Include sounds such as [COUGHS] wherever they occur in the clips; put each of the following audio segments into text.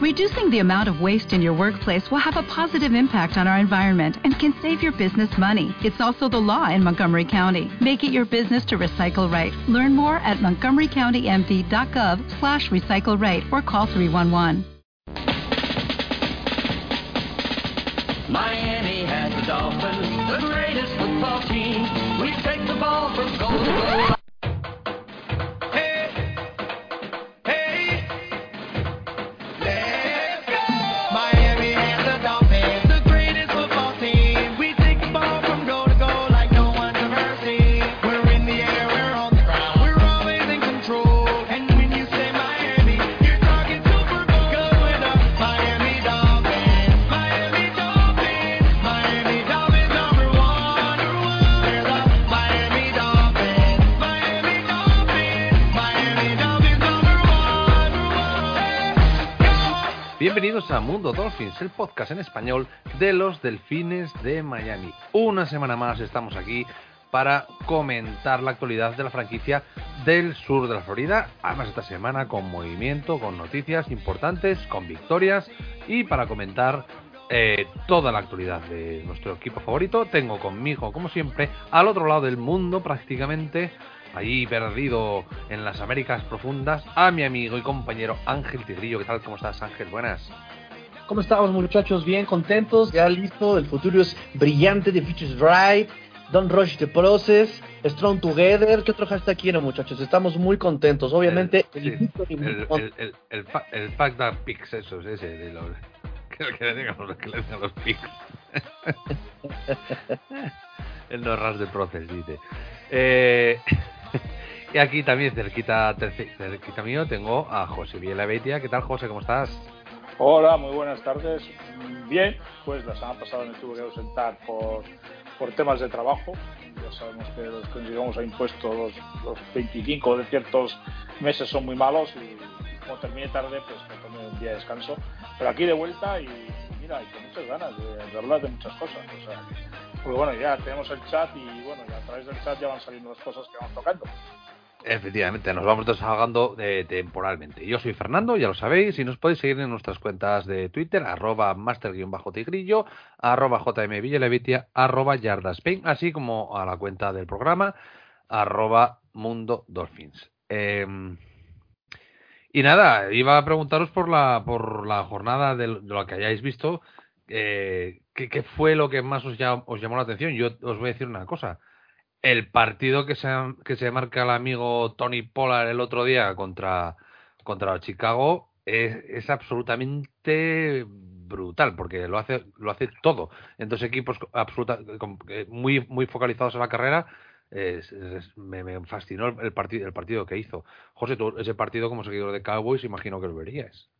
Reducing the amount of waste in your workplace will have a positive impact on our environment and can save your business money. It's also the law in Montgomery County. Make it your business to recycle right. Learn more at montgomerycountymv.gov slash recycle right or call 311. Miami has the Dolphins, the greatest football team. We take the ball from goal to goal. Bienvenidos a Mundo Dolphins, el podcast en español de los Delfines de Miami. Una semana más estamos aquí para comentar la actualidad de la franquicia del sur de la Florida. Además esta semana con movimiento, con noticias importantes, con victorias y para comentar eh, toda la actualidad de nuestro equipo favorito. Tengo conmigo, como siempre, al otro lado del mundo prácticamente, allí perdido en las Américas profundas, a mi amigo y compañero Ángel Tigrillo. ¿Qué tal? ¿Cómo estás, Ángel? Buenas. ¿Cómo estamos muchachos? Bien contentos, ya listo, el futuro es brillante, the future is bright, don't rush the process, strong together, ¿qué otro hashtag quieren muchachos? Estamos muy contentos, obviamente El, el, el, el, that pics, eso es ese, de los, [LAUGHS] que, que le digan los que le digan los pics. [LAUGHS] el no ras de proces, dice. Eh, [LAUGHS] y aquí también, cerquita, cerquita mío, tengo a José Viela Beitia. ¿Qué tal, José? ¿Cómo estás? Hola, muy buenas tardes. Bien, pues la semana pasada me tuve que ausentar por, por temas de trabajo. Ya sabemos que los que llegamos a impuestos los, los 25 de ciertos meses son muy malos y como terminé tarde, pues me tomé un día de descanso. Pero aquí de vuelta y mira, y con muchas ganas de, de hablar de muchas cosas. O sea, porque bueno, ya tenemos el chat y bueno, través del chat ya van saliendo las cosas que vamos tocando. Efectivamente, nos vamos desahogando eh, temporalmente. Yo soy Fernando, ya lo sabéis, y nos podéis seguir en nuestras cuentas de Twitter, arroba master-tigrillo, arroba jmvillalevitia, arroba yardaspain, así como a la cuenta del programa, arroba mundo dolphins. Eh, y nada, iba a preguntaros por la, por la jornada de, lo- que hayáis visto, eh, ¿qué, fue lo que más os, os llamó la atención? Yo os voy a decir una cosa el partido que se, que se marca el amigo Tony Pollard el otro día contra, contra Chicago es, absolutamente brutal porque lo hace lo hace todo. En dos equipos eh, muy muy focalizados en la carrera me, me fascinó el, partido el partido que hizo. José ese partido como seguidor de Cowboys imagino que lo verías.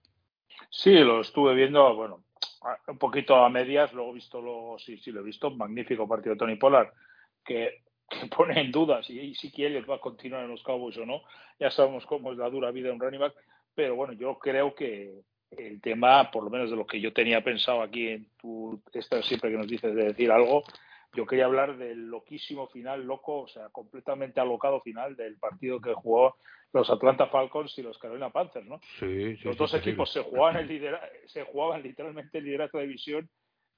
Sí, lo estuve viendo, bueno, un poquito a medias, luego visto, luego sí, sí lo he visto, magnífico partido de Tony Pollard, que, que [LAUGHS] pone en duda si, si va a continuar en los Cowboys o no. Ya sabemos cómo es la dura vida de un running back, pero bueno, yo creo que el tema, por lo menos de lo que yo tenía pensado aquí en tu, esta siempre que nos dices de decir algo, yo quería hablar del loquísimo final, loco, o sea, completamente alocado final del partido que jugó los Atlanta Falcons y los Carolina Panthers, ¿no? sí, sí los dos sí, equipos se jugaban el lidera- se jugaban literalmente el liderato de división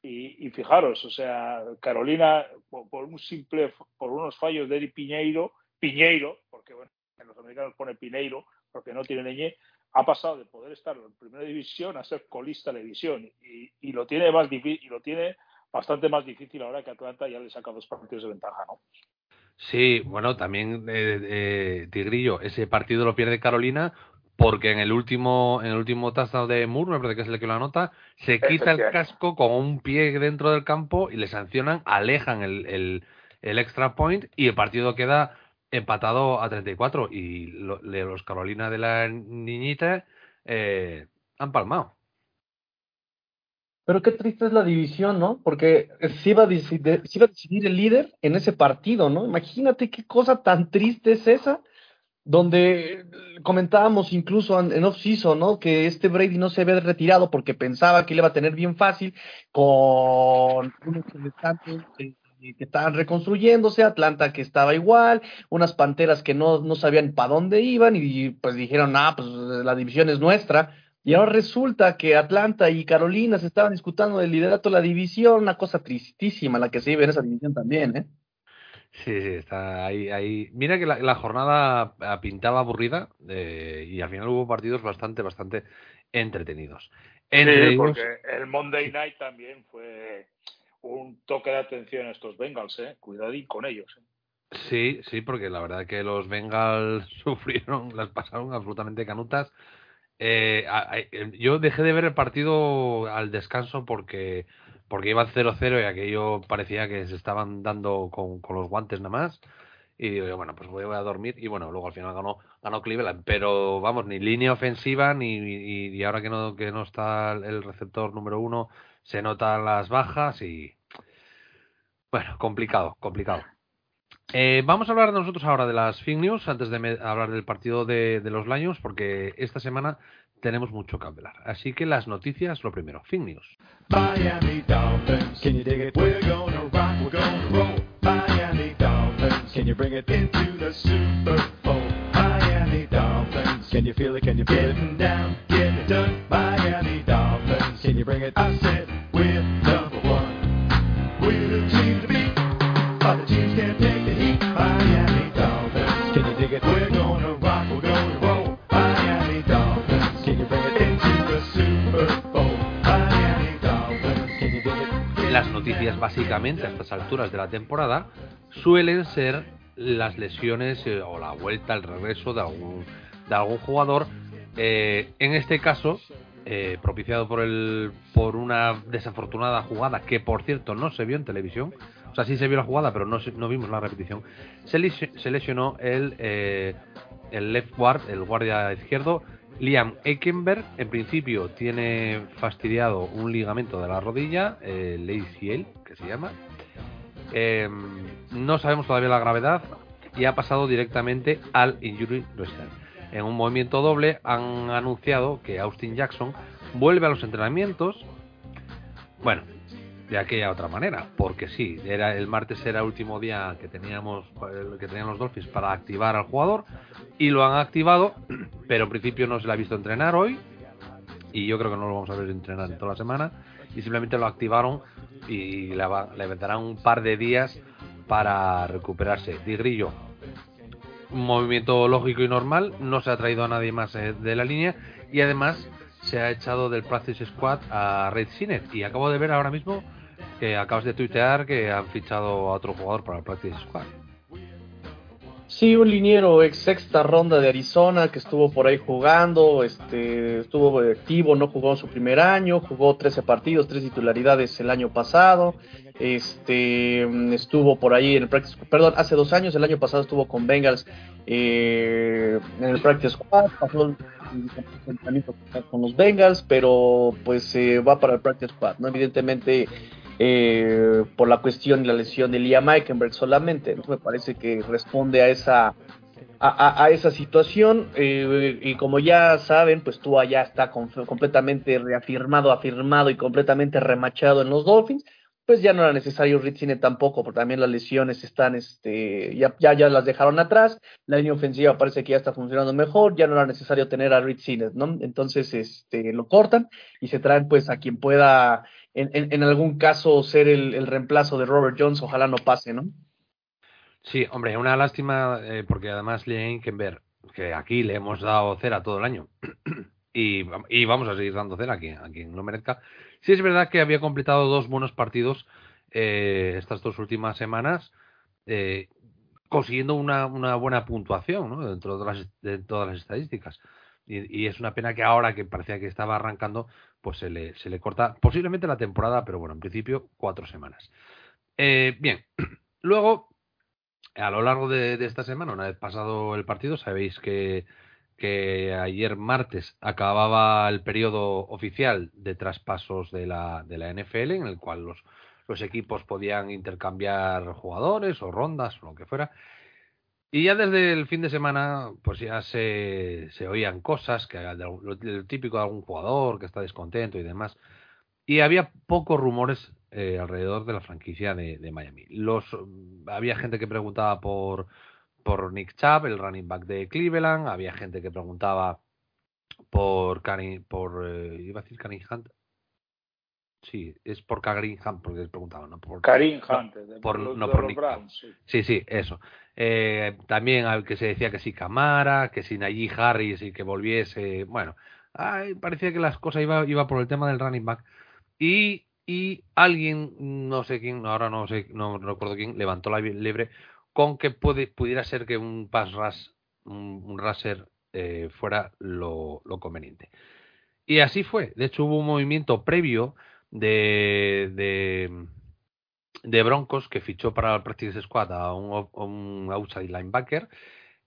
y, fijaros, o sea, Carolina por, por un simple por unos fallos de Eric Piñeiro, Piñeiro, porque bueno, en los americanos pone Pineiro porque no tiene ñ, ha pasado de poder estar en primera división a ser colista de división y, y lo tiene más y lo tiene bastante más difícil ahora que Atlanta ya le saca dos partidos de ventaja, ¿no? Sí, bueno, también eh, eh, Tigrillo, ese partido lo pierde Carolina porque en el último en el último touchdown de Moore, me parece que es el que lo anota, se quita el casco con un pie dentro del campo y le sancionan, alejan el, el, el extra point y el partido queda empatado a 34 y lo- le- los Carolina de la niñita eh, han palmado. Pero qué triste es la división, ¿no? Porque se iba, a decidir, se iba a decidir el líder en ese partido, ¿no? Imagínate qué cosa tan triste es esa, donde comentábamos incluso en, off-season, ¿no? Que este Brady no se había retirado porque pensaba que le iba a tener bien fácil con unos que, que estaban reconstruyéndose, Atlanta que estaba igual, unas panteras que no, no sabían para dónde iban y pues dijeron, ah, pues la división es nuestra Y ahora resulta que Atlanta y Carolina se estaban disputando el liderato de la división, una cosa tristísima la que se vive en esa división también, ¿eh? Sí, sí, está ahí. ahí. Mira que la, la jornada ah, pintaba aburrida eh, y al final hubo partidos bastante, bastante entretenidos. Entre Sí, ellos- porque el Monday Night también fue un toque de atención a estos Bengals, ¿eh? Cuidadín con ellos. ¿eh? Sí, sí, porque la verdad que los Bengals [LAUGHS] sufrieron, las pasaron absolutamente canutas. Eh, a- a- yo dejé de ver el partido al descanso porque porque iban 0-0 y aquello parecía que se estaban dando con, los guantes nada más. Y digo, bueno, pues voy a dormir. Y bueno, luego al final ganó, ganó Cleveland. Pero vamos, ni línea ofensiva, ni, y, ahora que no, que no está el receptor número uno, se notan las bajas y. Bueno, complicado, complicado. Eh, vamos a hablar nosotros ahora de las fake news antes de hablar del partido de, de los Lions, porque esta semana tenemos mucho que hablar. Así que las noticias, lo primero, fake news. It? We're it the it? It? It it? Team to beat. Other teams can't take the Las noticias básicamente a estas alturas de la temporada suelen ser las lesiones eh, o la vuelta, el regreso de algún, de algún jugador. Eh, en este caso, eh, propiciado por, el, por una desafortunada jugada que, por cierto, no se vio en televisión. O sea, sí se vio la jugada, pero no, no vimos la repetición. Se, lesio- se lesionó el, el left guard, el guardia izquierdo, Liam Eckenberg. En principio tiene fastidiado un ligamento de la rodilla, eh, el ACL, que se llama. Eh, no sabemos todavía la gravedad y ha pasado directamente al Injury Reserve. En un movimiento doble han anunciado que Austin Jackson vuelve a los entrenamientos. Bueno, de aquella otra manera, porque sí, era el martes era el último día que teníamos que tenían los Dolphins para activar al jugador y lo han activado, pero en principio no se le ha visto entrenar hoy y yo creo que no lo vamos a ver entrenar en toda la semana y simplemente lo activaron y le, le darán un par de días para recuperarse. Di Grillo, un movimiento lógico y normal, no se ha traído a nadie más eh, de la línea y además se ha echado del Practice Squad a Red Sinet y acabo de ver ahora mismo que acabas de tuitear que han fichado a otro jugador para el Practice Squad. Sí, un liniero ex sexta ronda de Arizona que estuvo por ahí jugando, este, estuvo activo, no jugó en su primer año, jugó 13 partidos, tres titularidades el año pasado, este, estuvo por ahí en el practice, perdón, hace dos años, el año pasado estuvo con Bengals eh, en el practice squad, pasó el entrenamiento con los Bengals, pero pues eh, va para el practice squad, ¿no? Evidentemente eh, por la cuestión y la lesión de Liam Eikenberg solamente. Me parece que responde a esa a, a- esa situación eh, y como ya saben, pues Tua ya está completamente reafirmado, afirmado y completamente remachado en los Dolphins. Pues ya no era necesario Ritzine tampoco, porque también las lesiones están, este, ya, ya, ya las dejaron atrás. La línea ofensiva parece que ya está funcionando mejor, ya no era necesario tener a Ritzine, ¿no? Entonces, este, lo cortan y se traen, pues, a quien pueda en, en, algún caso ser el, el reemplazo de Robert Jones, ojalá no pase, ¿no? Sí, hombre, una lástima eh, porque además Liam Eikenberg, que aquí le hemos dado cera todo el año [CLEARS THROAT] y, y vamos a seguir dando cera aquí, a quien lo merezca. Sí es verdad que había completado dos buenos partidos eh, estas dos últimas semanas, eh, consiguiendo una, una buena puntuación dentro de, las, de todas las estadísticas. Y, es una pena que ahora que parecía que estaba arrancando, pues se le, se le corta posiblemente la temporada, pero bueno, en principio cuatro semanas. Eh, bien, [CLEARS THROAT] luego a lo largo de, de, esta semana, una vez pasado el partido, sabéis que, que ayer martes acababa el periodo oficial de traspasos de la, de la NFL, en el cual los, los equipos podían intercambiar jugadores o rondas o lo que fuera. Y ya desde el fin de semana, pues ya se, se oían cosas, que lo, lo típico de algún jugador que está descontento y demás. Y había pocos rumores eh, alrededor de la franquicia de, Miami. Los había gente que preguntaba por por Nick Chubb, el running back de Cleveland, había gente que preguntaba por Cani, por eh, iba a decir Karim Hunt. Sí, es por Karim Hunt, porque les preguntaba, ¿no? Por, Karim no, Hunt, de, por- de los- no por los Nick Browns, sí. Sí, sí, eso. Eh, también al que se decía que si Camara, que si Najee Harris y que volviese. Bueno, ay, parecía que las cosas iba, iba por el tema del running back. Y, y alguien, no sé quién, ahora no sé, no recuerdo quién, levantó la liebre con que puede, pudiera ser que un pass rush, un, un rusher eh, fuera lo, lo conveniente. Y así fue. De hecho, hubo un movimiento previo de, de, Broncos que fichó para el Practice Squad a un, outside linebacker.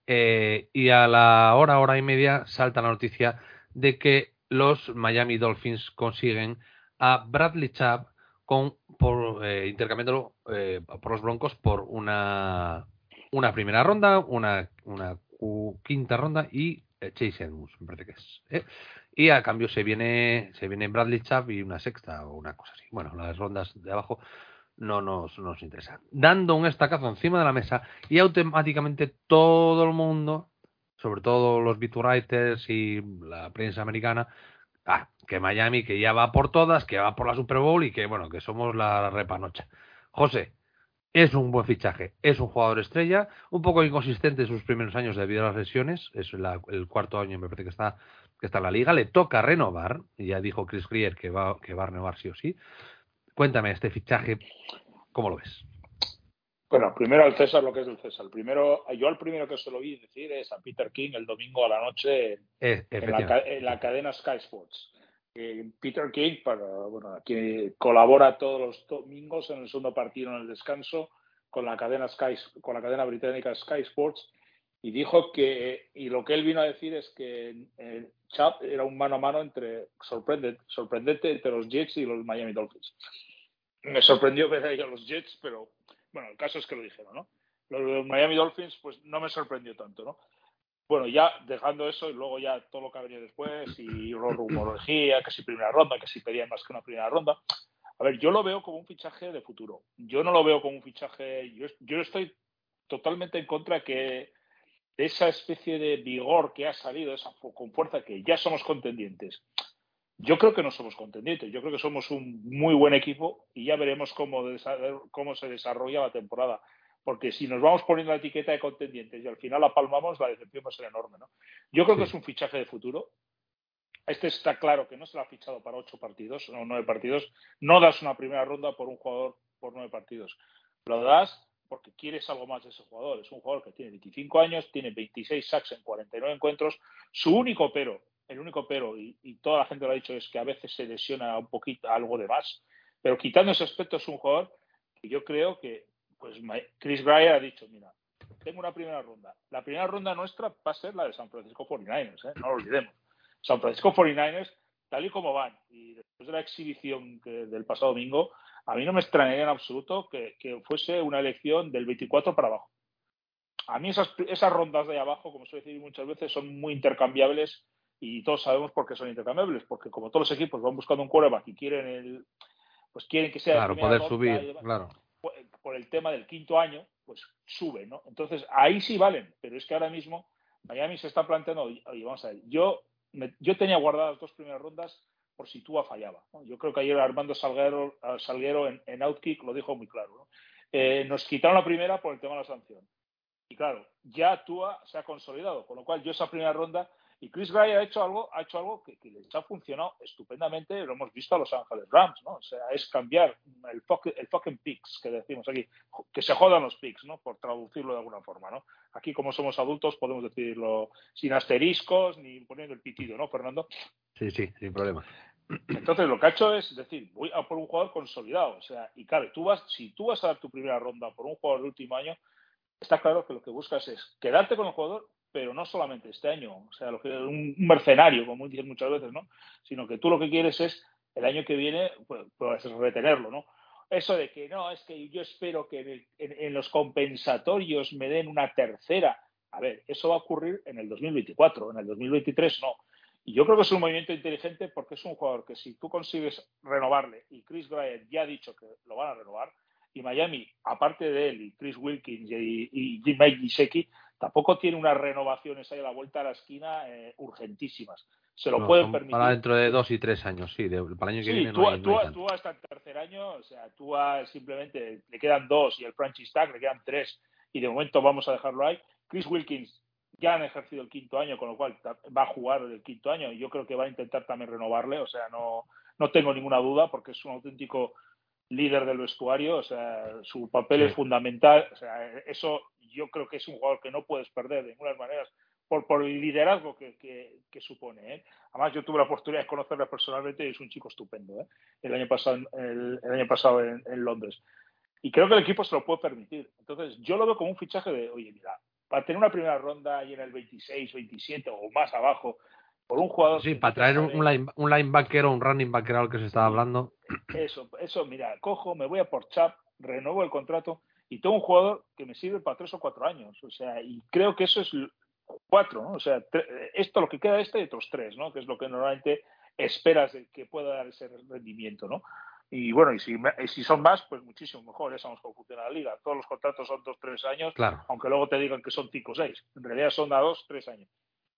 eh, y a la hora, hora y media salta la noticia de que los Miami Dolphins consiguen a Bradley Chubb con, por, eh, intercambiándolo eh, por los Broncos por una, una primera ronda, una, una quinta ronda y Chase Edmonds, me parece que es. ¿eh? Y a cambio se viene, se viene Bradley Chubb y una sexta o una cosa así. Bueno, las rondas de abajo no nos, no nos interesa. Dando un estacazo encima de la mesa y automáticamente todo el mundo, sobre todo los writers y la prensa americana, ah, que Miami, que ya va por todas, que va por la Super Bowl y que bueno, que somos la repanocha. José, es un buen fichaje, es un jugador estrella, un poco inconsistente en sus primeros años debido a las lesiones, es la- el cuarto año me parece que está, que está en la liga, le toca renovar, y ya dijo Chris Greer que va, que va a renovar sí o sí. Cuéntame este fichaje, ¿cómo lo ves? Bueno, primero al César lo que es del César. Primero, yo al primero que se lo vi decir es a Peter King el domingo a la noche Eh, en la, en la cadena Sky Sports. Eh, Peter King, para, que colabora todos los domingos en el segundo partido en el descanso con la cadena Sky, con la cadena británica Sky Sports, y dijo que, y lo que él vino a decir es que eh, Chubb era un mano a mano entre sorprendente, sorprendente entre los Jets y los Miami Dolphins. Me sorprendió ver ahí a los Jets, pero bueno, el caso es que lo dijeron, ¿no? Los, los Miami Dolphins, pues no me sorprendió tanto, ¿no? Bueno, ya dejando eso y luego ya todo lo que ha venido después y ru- rumorología, que si primera ronda, que si pedían más que una primera ronda. A ver, yo lo veo como un fichaje de futuro. Yo no lo veo como un fichaje. Yo, yo estoy totalmente en contra que de esa especie de vigor que ha salido, esa con fuerza que ya somos contendientes. Yo creo que no somos contendientes. Yo creo que somos un muy buen equipo y ya veremos cómo, cómo se desarrolla la temporada. Porque si nos vamos poniendo la etiqueta de contendientes y al final la palmamos, la decepción va a ser enorme. ¿no? Yo creo que es un fichaje de futuro. Este está claro que no se lo ha fichado para ocho partidos o nueve partidos. No das una primera ronda por un jugador por nueve partidos. Lo das porque quieres algo más de ese jugador. Es un jugador que tiene 25 años, tiene 26 sacks en 49 encuentros. Su único pero, el único pero, y, y toda la gente lo ha dicho, es que a veces se lesiona un poquito algo de más. Pero quitando ese aspecto, es un jugador que yo creo que pues Chris Greyer ha dicho, mira, tengo una primera ronda. La primera ronda nuestra va a ser la de San Francisco 49ers, ¿eh? no lo olvidemos. San Francisco 49ers, tal y como van, y después de la exhibición que- del pasado domingo, a mí no me extrañaría en absoluto que, que fuese una elección del 24 para abajo. A mí esas, esas rondas de ahí abajo, como suele decir muchas veces, son muy intercambiables y todos sabemos por qué son intercambiables, porque como todos los equipos van buscando un quarterback y quieren el, pues quieren que sea Claro, poder subir, claro. Por, el tema del quinto año, pues sube, ¿no? Entonces, ahí sí valen, pero es que ahora mismo Miami se está planteando, oye, vamos a ver, yo, me- yo tenía guardadas dos primeras rondas por si Tua fallaba. Yo creo que ayer Armando Salguero, ah, Salguero en, en Outkick lo dijo muy claro. Eh, nos quitaron la primera por el tema de la sanción. Y claro, ya Tua se ha consolidado, con lo cual yo esa primera ronda y Chris Greyer ha hecho algo, ha hecho algo que, que les ha funcionado estupendamente, lo hemos visto a Los Ángeles Rams, ¿no? O sea, es cambiar el, fuck- el fucking picks que decimos aquí, que se jodan los picks, ¿no? Por traducirlo de alguna forma, ¿no? Aquí, como somos adultos, podemos decirlo sin asteriscos ni poniendo el pitido, ¿no, Fernando? Sí, sí, sin problema. Entonces, lo que ha hecho es decir, voy a por un jugador consolidado. O sea, y claro, tú vas, si tú vas a dar tu primera ronda por un jugador de último año, está claro que lo que buscas es quedarte con el jugador, pero no solamente este año, o sea, lo que, un, mercenario, como dicen muchas veces, ¿no? Sino que tú lo que quieres es el año que viene, pues, pues retenerlo, ¿no? Eso de que no, es que yo espero que en, en- los compensatorios me den una tercera. A ver, eso va a ocurrir en el 2024, en el 2023 no. Y yo creo que es un movimiento inteligente porque es un jugador que si tú consigues renovarle, y Chris Bryant ya ha dicho que lo van a renovar, y Miami, aparte de él, y Chris Wilkins y, y, y Mike Gesicki, tampoco tiene unas renovaciones ahí a la vuelta a la esquina eh, urgentísimas. se lo No, pueden permitir. Para dentro de dos y tres años, sí. de- para el año que Sí, viene tú, no hay, no tú, hay tanto. tú hasta el tercer año, o sea, tú simplemente le quedan dos y el franchise tag le quedan tres y de momento vamos a dejarlo ahí. Chris Wilkins ya han ejercido el quinto año, con lo cual va a jugar el quinto año y yo creo que va a intentar también renovarle, o sea, no, no tengo ninguna duda porque es un auténtico líder del vestuario, o sea, su papel Sí. es fundamental, o sea, eso yo creo que es un jugador que no puedes perder de ninguna manera por, por el liderazgo que, que, que supone. ¿eh? Además, yo tuve la oportunidad de conocerle personalmente y es un chico estupendo. ¿eh? El año pasado, el, el año pasado en, en Londres. Y creo que el equipo se lo puede permitir. Entonces, yo lo veo como un fichaje de, oye, mira, para tener una primera ronda ahí en el 26, 27 o más abajo, por un jugador. Sí, para traer un, line- un linebacker o un running back, que era lo que se estaba hablando. Eso, eso, mira, cojo, me voy a por Chap, renuevo el contrato y tengo un jugador que me sirve para tres o cuatro años. O sea, y creo que eso es cuatro, ¿no? O sea, esto lo que queda este y otros tres, ¿no? Que es lo que normalmente esperas de que pueda dar ese rendimiento, ¿no? Y bueno, y si, y si son más, pues muchísimo mejor, ya sabemos cómo funciona la liga. Todos los contratos son dos, tres años, Claro, aunque luego te digan que son cinco o seis. En realidad son a dos, tres años.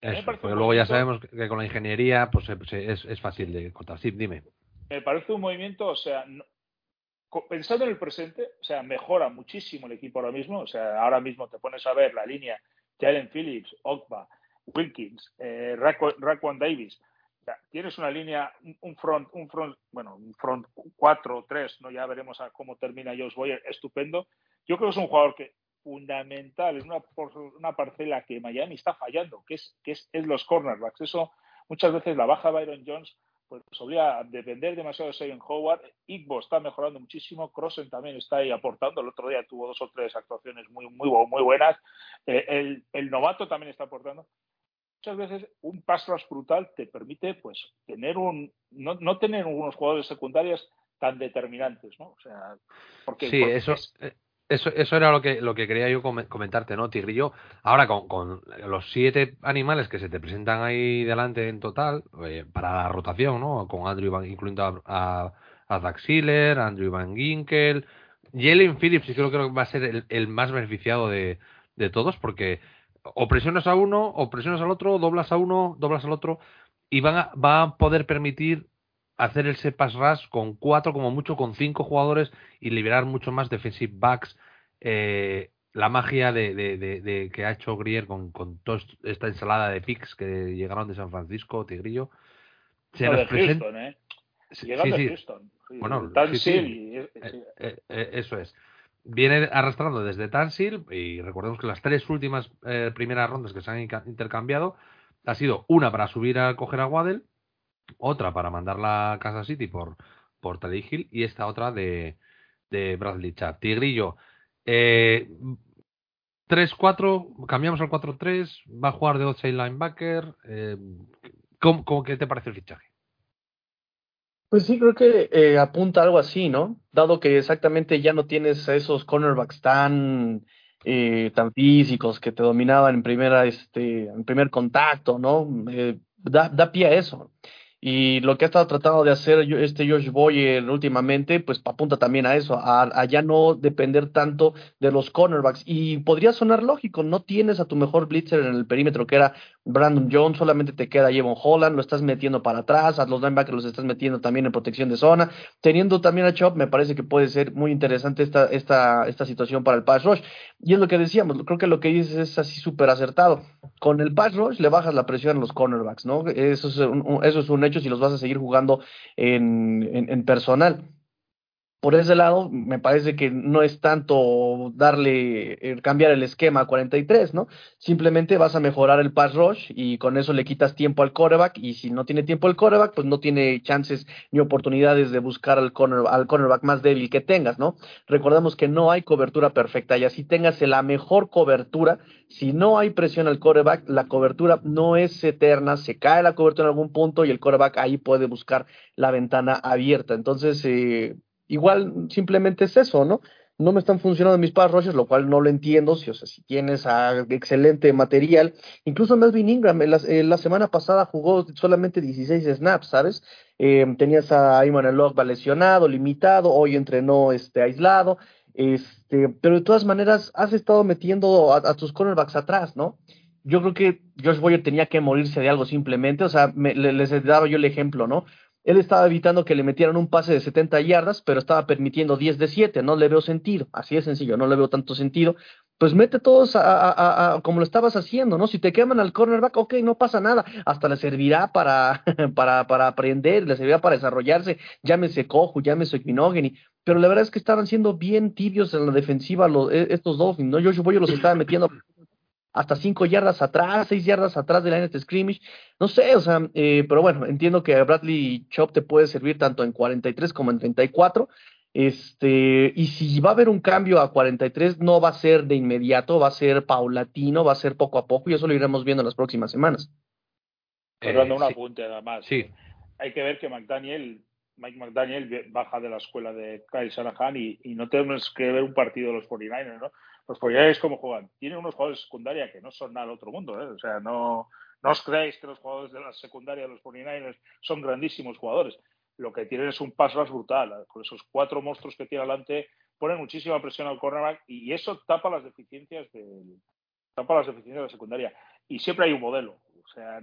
Eso. un luego ya sabemos que, con la ingeniería pues, es, es fácil de contar. Sí, dime. me parece un movimiento, o sea, no- pensando en el presente, o sea, mejora muchísimo el equipo ahora mismo. O sea, ahora mismo te pones a ver la línea Jalen Phillips, Ogba, Wilkins, eh, Raquan Davis. O sea, tienes una línea, un- un front, un front, bueno, un front 4 o 3, ¿no? Ya veremos a cómo termina Josh Boyer, estupendo. Yo creo que es un jugador que fundamental, es una, una parcela que Miami está fallando, que es, que es, es los cornerbacks. Eso muchas veces la baja Byron Jones pues nos obliga a depender demasiado de Sagan Howard. Igbo está mejorando muchísimo, Crossen también está ahí aportando. El otro día tuvo dos o tres actuaciones muy, muy, muy buenas. Eh, el, el novato también está aportando. Muchas veces un pass rush brutal te permite pues tener un no, no tener unos jugadores secundarios tan determinantes, ¿no? O sea, porque, Sí, porque eso, es- eh, eso, eso era lo que, lo que quería yo come- comentarte, ¿no, Tigrillo? Ahora, con, con los siete animales que se te presentan ahí delante en total, eh, para la rotación, ¿no? Con Andrew Van, incluyendo a, a, a Andrew Van Ginkel, Jalen Phillips, y creo, que va a ser el, el más beneficiado de, de todos, porque o presionas a uno, o presionas al otro, doblas a uno, doblas al otro, y van a, va a poder permitir hacer el pass rush con cuatro, como mucho, con cinco jugadores y liberar mucho más defensive backs. Eh, la magia de, de, de, de que ha hecho Grier con, con toda esta ensalada de picks que llegaron de San Francisco, Tigrillo. Se no, nos de presenta. Houston, ¿eh? Sí, Llegando sí. Houston. Sí, Bueno, Tansil Eh, eh, eh, eso es. Viene arrastrando desde Tansil y recordemos que las tres últimas eh, primeras rondas que se han intercambiado ha sido una para subir a coger a Waddle, otra para mandarla a Kansas City por, por Teddy Hill y esta otra de, de Bradley Chubb. Tigrillo, eh, 3-4, cambiamos al 4-3, va a jugar de outside linebacker. Eh, ¿cómo, cómo- qué te parece el fichaje? Pues sí, creo que eh, apunta algo así, ¿no? Dado que exactamente ya no tienes esos cornerbacks tan, eh, tan físicos que te dominaban en primera, este, en primer contacto, ¿no? Eh, da, da pie a eso. Y lo que ha estado tratando de hacer este Josh Boyer últimamente, pues apunta también a eso, a ya no depender tanto de los cornerbacks. Y podría sonar lógico, no tienes a tu mejor blitzer en el perímetro, que era Brandon Jones, solamente te queda Jevon Holland, lo estás metiendo para atrás, a los linebackers los estás metiendo también en protección de zona. Teniendo también a Chop, me parece que puede ser muy interesante esta, esta, esta situación para el pass rush. Y es lo que decíamos, creo que lo que dices es así súper acertado. Con el pass rush le bajas la presión a los cornerbacks, ¿no? Eso es un, eso es un hecho si los vas a seguir jugando en, en, en personal. Por ese lado, me parece que no es tanto darle, eh, cambiar el esquema a 43, ¿no? Simplemente vas a mejorar el pass rush y con eso le quitas tiempo al quarterback y si no tiene tiempo el quarterback, pues no tiene chances ni oportunidades de buscar al, corner, al cornerback más débil que tengas, ¿no? Recordamos que no hay cobertura perfecta y así tengas la mejor cobertura, si no hay presión al quarterback, la cobertura no es eterna, se cae la cobertura en algún punto y el quarterback ahí puede buscar la ventana abierta. Entonces, eh, igual simplemente es eso, ¿no? No me están funcionando mis pass rushes, lo cual no lo entiendo. Si, o sea, si tienes a excelente material, incluso Melvin Ingram, la, en la semana pasada jugó solamente 16 snaps, ¿sabes? Eh, tenías a Iman Elogba lesionado, limitado, hoy entrenó este, aislado, este, pero de todas maneras has estado metiendo a, a tus cornerbacks atrás, ¿no? yo creo que Josh Boyer tenía que morirse de algo simplemente, o sea, me, les daba yo el ejemplo, ¿no? Él estaba evitando que le metieran un pase de 70 yardas, pero estaba permitiendo 10 de 7. No le veo sentido. Así de sencillo, no le veo tanto sentido. Pues mete todos a, como lo estabas haciendo, ¿no? Si te queman al cornerback, ok, no pasa nada. Hasta le servirá para, [LAUGHS] para, para aprender, le servirá para desarrollarse. Llámese Cojo, llámese Equinogeni. Pero la verdad es que estaban siendo bien tibios en la defensiva los, e, estos Dolphins, ¿no? Josh Boyer los estaba metiendo hasta cinco yardas atrás, seis yardas atrás de la de scrimmage. No sé, o sea, eh, pero bueno, entiendo que Bradley Chop te puede servir tanto en 43 como en 34. Este, y si va a haber un cambio a 43, no va a ser de inmediato, va a ser paulatino, va a ser poco a poco, y eso lo iremos viendo en las próximas semanas. Perdón, eh, un apunte además. Sí. Hay que ver que McDaniel, Mike McDaniel baja de la escuela de Kyle Shanahan y, y no tenemos que ver un partido de los 49ers, ¿no? Los 49ers como juegan. Tienen unos jugadores de secundaria que no son nada al otro mundo, ¿eh? O sea, no, no os creáis que los jugadores de la secundaria los 49ers son grandísimos jugadores. Lo que tienen es un paso brutal. Con esos cuatro monstruos que tiene adelante, ponen muchísima presión al cornerback y eso tapa las deficiencias de, tapa las deficiencias de la secundaria. Y siempre hay un modelo. O sea,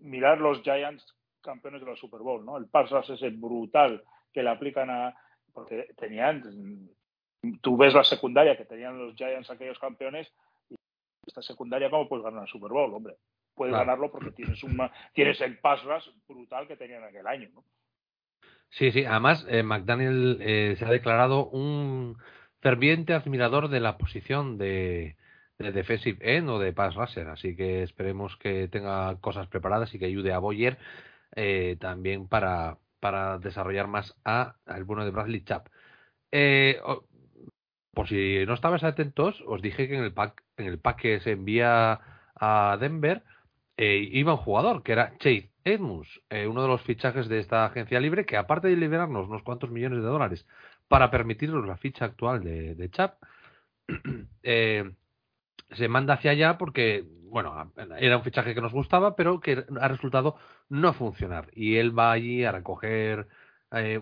mirar los Giants campeones de la Super Bowl, ¿no? El pass rush ese brutal que le aplican a. Porque tenían. Tú ves la secundaria que tenían los Giants aquellos campeones y esta secundaria, ¿cómo puedes ganar la Super Bowl, hombre? puedes ganarlo porque tienes, un, tienes el pass rush brutal que tenían aquel año. ¿no? Sí, sí, además eh, McDaniel eh, se ha declarado un ferviente admirador de la posición de, de defensive end o de pass rusher, así que esperemos que tenga cosas preparadas y que ayude a Boyer eh, también para, para desarrollar más a, al bueno de Bradley Chap. Por si no estabais atentos, os dije que en el pack, en el pack que se envía a Denver, eh, iba un jugador, que era Chase Edmunds, eh, uno de los fichajes de esta agencia libre, que aparte de liberarnos unos cuantos millones de dólares para permitirnos la ficha actual de, Chap, [CLEARS THROAT] eh, se manda hacia allá porque, bueno, era un fichaje que nos gustaba, pero que ha resultado no funcionar. Y él va allí a recoger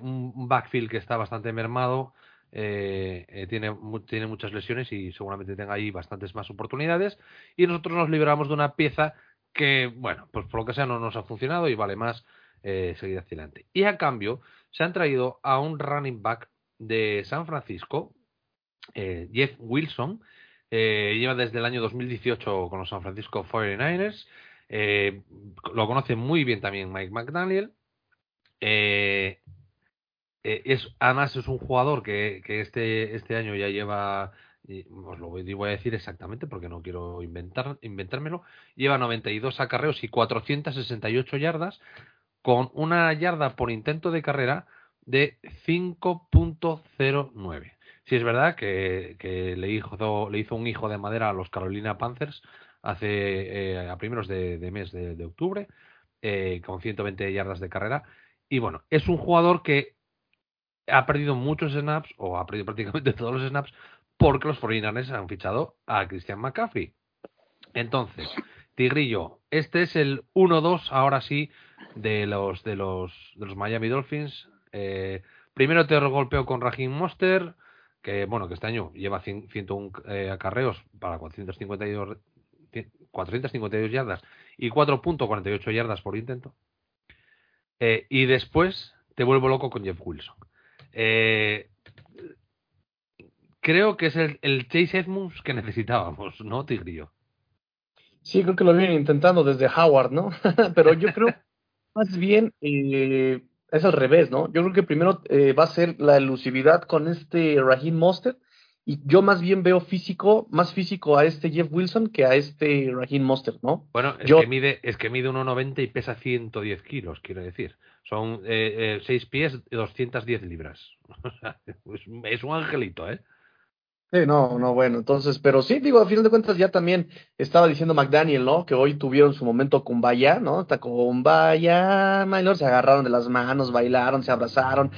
un backfield que está bastante mermado. Tiene, tiene muchas lesiones y seguramente tenga ahí bastantes más oportunidades. Y nosotros nos liberamos de una pieza que, bueno, pues por lo que sea no nos ha funcionado y vale más eh, seguir hacia adelante. Y a cambio, se han traído a un running back de San Francisco, eh, Jeff Wilson, eh, lleva desde el año 2018 con los San Francisco 49ers, lo conoce muy bien también Mike McDaniel. Es, además es un jugador que, que este, este año ya lleva os lo voy, a decir exactamente porque no quiero inventar, inventármelo, lleva 92 acarreos y 468 yardas con una yarda por intento de carrera de 5.09. Si es verdad que, le, hizo, le hizo un hijo de madera a los Carolina Panthers hace eh, a primeros de, mes de, octubre eh, con 120 yardas de carrera. Y bueno, es un jugador que ha perdido muchos snaps o ha perdido [LAUGHS] prácticamente todos los snaps porque los 49ers han fichado a Christian McCaffrey. Entonces, Tigrillo, este es el 1-2 ahora sí de los de los de los Miami Dolphins. Eh, primero te golpeo con Raheem Monster, que bueno, que este año lleva 101 eh, acarreos para 452, 452 yardas y 4.48 yardas por intento. Eh, y después te vuelvo loco con Jeff Wilson. Eh, creo que es el, el Chase Edmunds que necesitábamos, ¿no, Tigrillo? Sí, creo que lo vienen intentando desde Howard, ¿no? [LAUGHS] Pero yo creo [LAUGHS] más bien eh, es al revés, ¿no? Yo creo que primero eh, va a ser la elusividad con este Raheem Mostert y yo más bien veo físico, más físico a este Jeff Wilson que a este Raheem Mostert, ¿no? Bueno, es que mide, es que mide 1,90 y pesa 110 kilos, quiero decir. Son eh, 6 pies y 210 libras. [LAUGHS] es un angelito, ¿eh? Sí, no, no, bueno, entonces, pero sí, digo, a final de cuentas ya también estaba diciendo McDaniel, ¿no? Que hoy tuvieron su momento con Vaya, ¿no? Hasta con Vaya, Maynor, se agarraron de las manos, bailaron, se abrazaron,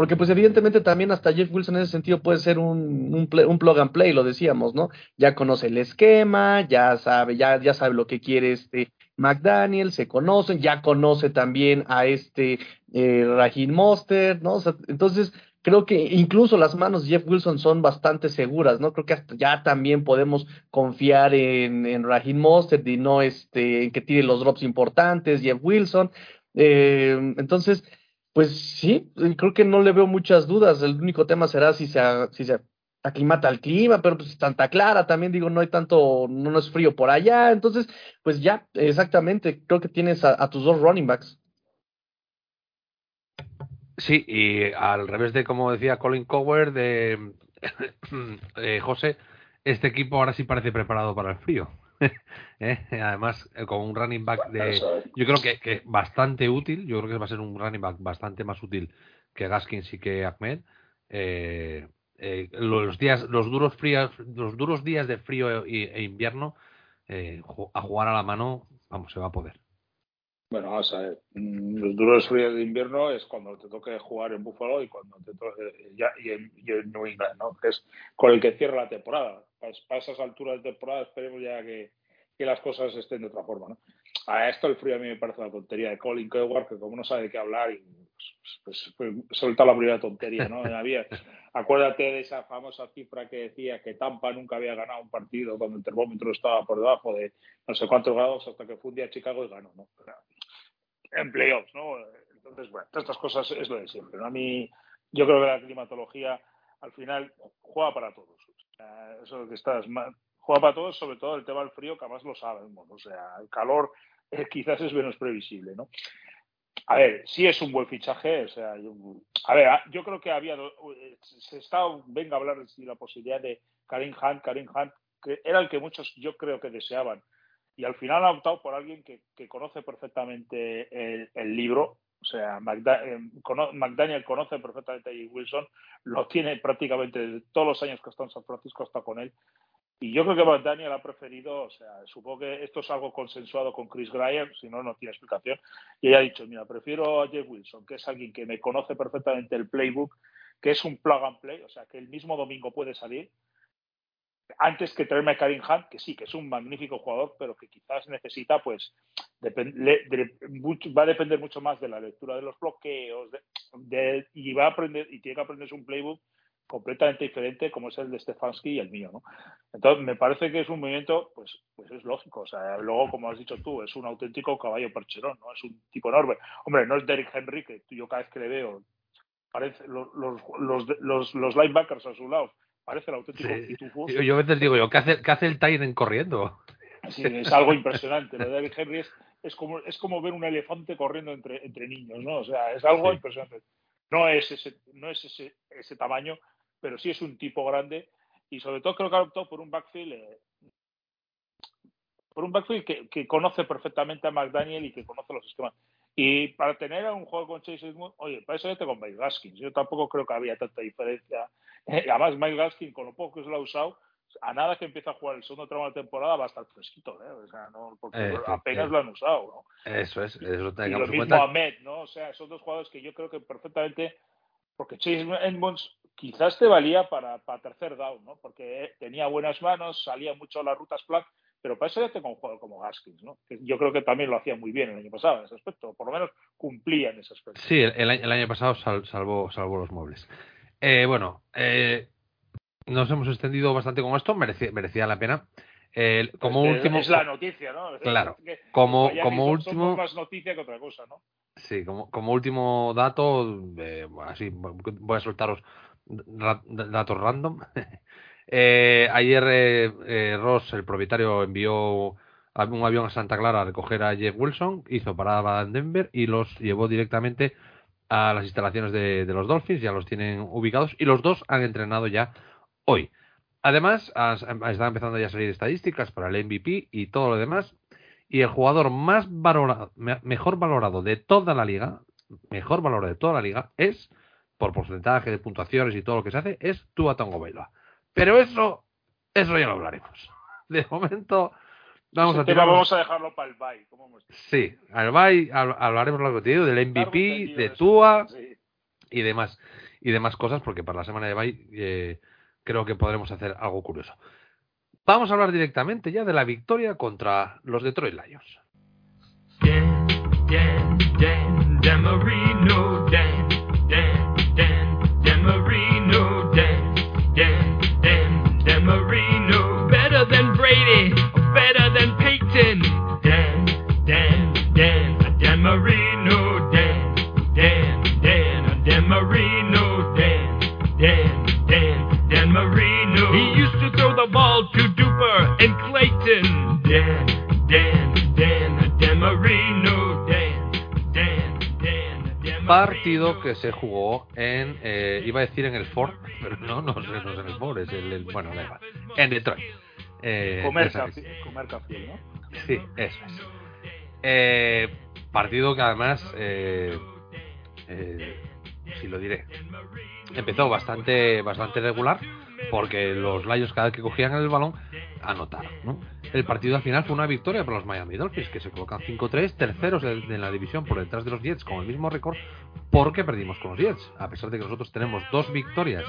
porque pues evidentemente también hasta Jeff Wilson en ese sentido puede ser un, un, plug and play, lo decíamos, ¿no? Ya conoce el esquema, ya sabe, ya, ya sabe lo que quiere este McDaniel, se conocen, ya conoce también a este eh, Rajin Monster, ¿no? entonces, creo que incluso las manos de Jeff Wilson son bastante seguras, ¿no? Creo que hasta ya también podemos confiar en, en Raheem Mostert y no este, en que tire los drops importantes, Jeff Wilson. Eh, entonces, pues sí, creo que no le veo muchas dudas. El único tema será si se, si se aclimata al clima, pero pues Santa Clara también digo, no hay tanto, no, es frío por allá, entonces, pues ya, exactamente, creo que tienes a, tus dos running backs. Sí, y al revés de como decía Colin Cower de [COUGHS] eh, José, este equipo ahora sí parece preparado para el frío. [LAUGHS] ¿Eh? Además, eh, con un running back de. Yo creo que, que, bastante útil. Yo creo que va a ser un running back bastante más útil que Gaskins y que Ahmed. Eh, eh, los días, los duros fríos, los duros días de frío e, e invierno, a jugar a la mano, vamos, se va a poder. Bueno, vamos a ver. Mm, los duros fríos de invierno es cuando te toque jugar en Buffalo y cuando te toque ya, y, en, New England, ¿no? Que es con el que cierra la temporada. Para, esas alturas de temporada esperemos ya que, que, las cosas estén de otra forma, ¿no? A esto el frío a mí me parece una tontería de Colin Coward, que como no sabe de qué hablar y pues, pues, pues la primera tontería, ¿no? Había, [LAUGHS] acuérdate de esa famosa cifra que decía que Tampa nunca había ganado un partido cuando el termómetro estaba por debajo de no sé cuántos grados hasta que fue un día Chicago y ganó, ¿no? en playoffs, ¿no? Entonces, bueno, todas estas cosas es lo de siempre, ¿no? A mí, yo creo que la climatología al final juega para todos. eso que estás juega para todos, sobre todo el tema del frío, que además lo sabemos. O sea, el calor [LAUGHS] eh, quizás es menos previsible, ¿no? A ver, sí es un buen fichaje. O sea, yo, a ver, ah, yo creo que había. Eh, se está, venga a hablar de la posibilidad de Karim Hunt, Karim Hunt, que era el que muchos yo creo que deseaban. Y al final ha optado por alguien que conoce perfectamente el, libro. O sea, eh, McDaniel conoce perfectamente a Wilson, lo tiene prácticamente todos los años que está en San Francisco, está con él. Y yo creo que Daniel ha preferido, o sea, supongo que esto es algo consensuado con Chris Gryer, si no, no tiene explicación. Y ella ha dicho, mira, prefiero a Jeff Wilson, que es alguien que me conoce perfectamente el playbook, que es un plug and play, o sea, que el mismo domingo puede salir, antes que traerme a Karim Hunt, que sí, que es un magnífico jugador, pero que quizás necesita, pues, va a depender mucho más de la lectura de los bloqueos, de, y va a aprender, y tiene que aprenderse un playbook completamente diferente como es el de Stefanski y el mío, ¿no? Entonces, me parece que es un movimiento, pues, pues es lógico. O sea, luego, como has dicho tú, es un auténtico caballo percherón, ¿no? Es un tipo enorme. Hombre, no es Derrick Henry, que yo cada vez que le veo, parece los, los, los, los, linebackers a su lado, parece el auténtico sí. Yo, a veces digo yo, ¿qué hace, qué hace el Tyren corriendo? Sí, es algo impresionante. Lo de Derrick Henry es, es, como, es como ver un elefante corriendo entre, entre niños, ¿no? O sea, es algo impresionante. No es ese, no es ese, ese tamaño, pero sí es un tipo grande y sobre todo creo que ha optado por un backfield eh, por un backfield que, que, conoce perfectamente a McDaniel y que conoce los esquemas. Y para tener un juego con Chase Edmonds, oye, para eso ya tengo Mike Gaskins. Yo tampoco creo que había tanta diferencia. además, Mike Gaskins, con lo poco que se lo ha usado, a nada que empieza a jugar el segundo tramo de temporada va a estar fresquito, ¿eh? O sea, no, porque apenas lo han usado, ¿no? Eso es, eso y lo mismo Ahmed, ¿no? O sea, son dos jugadores que yo creo que perfectamente, porque Chase Edmonds quizás te valía para, para tercer down, ¿no? Porque tenía buenas manos, salía mucho a las rutas flat, pero para eso ya tengo un jugador como Gaskins, ¿no? Que yo creo que también lo hacía muy bien el año pasado en ese aspecto, por lo menos cumplía en ese aspecto. Sí, el, año pasado salvó, salvó los muebles. Eh, bueno, eh, nos hemos extendido bastante con esto, merecía, merecía la pena. Eh, como es último. Es la noticia, ¿no? Claro. como, como último. más noticia que otra cosa, ¿no? Sí, como, como último dato, así voy a soltaros datos random. Eh, ayer eh, eh, Ross, el propietario, envió un avión a Santa Clara a recoger a Jeff Wilson, hizo parada en Denver y los llevó directamente a las instalaciones de, los Dolphins, ya los tienen ubicados y los dos han entrenado ya hoy. Además, están empezando ya a salir estadísticas para el MVP y todo lo demás. Y el jugador más valorado, mejor valorado de toda la liga, mejor valorado de toda la liga, es por porcentaje de puntuaciones y todo lo que se hace, es Tua Bailoa. Pero eso, eso ya lo hablaremos. De momento, vamos a tirar. Vamos a dejarlo para el bye. Sí, al bye hablaremos lo que te del MVP, de Tua y demás y demás cosas, porque para la semana de bye eh, creo que podremos hacer algo curioso. Vamos a hablar directamente ya de la victoria contra los Detroit Lions. Dan, Dan, Dan, Dan Marino, Dan, Dan, Dan, Dan better than Peyton. Dan, a Dan Marino. Dan, a Dan Marino. Dan, Marino. He used to throw the ball to Duper and Clayton. Dan, Marino. Partido que se jugó en, eh, iba a decir en el Ford, pero no, no, no, es en el Ford, es el, bueno, en Detroit. Eh, Comer café, comer café, ¿no? Sí, eso es. Eh, partido que además, eh, eh, si lo diré, empezó bastante, bastante regular porque los Lions cada vez que cogían el balón anotaron. ¿no? El partido al final fue una victoria para los Miami Dolphins que se colocan 5-3, terceros de la división por detrás de los Jets con el mismo récord porque perdimos con los Jets. A pesar de que nosotros tenemos dos victorias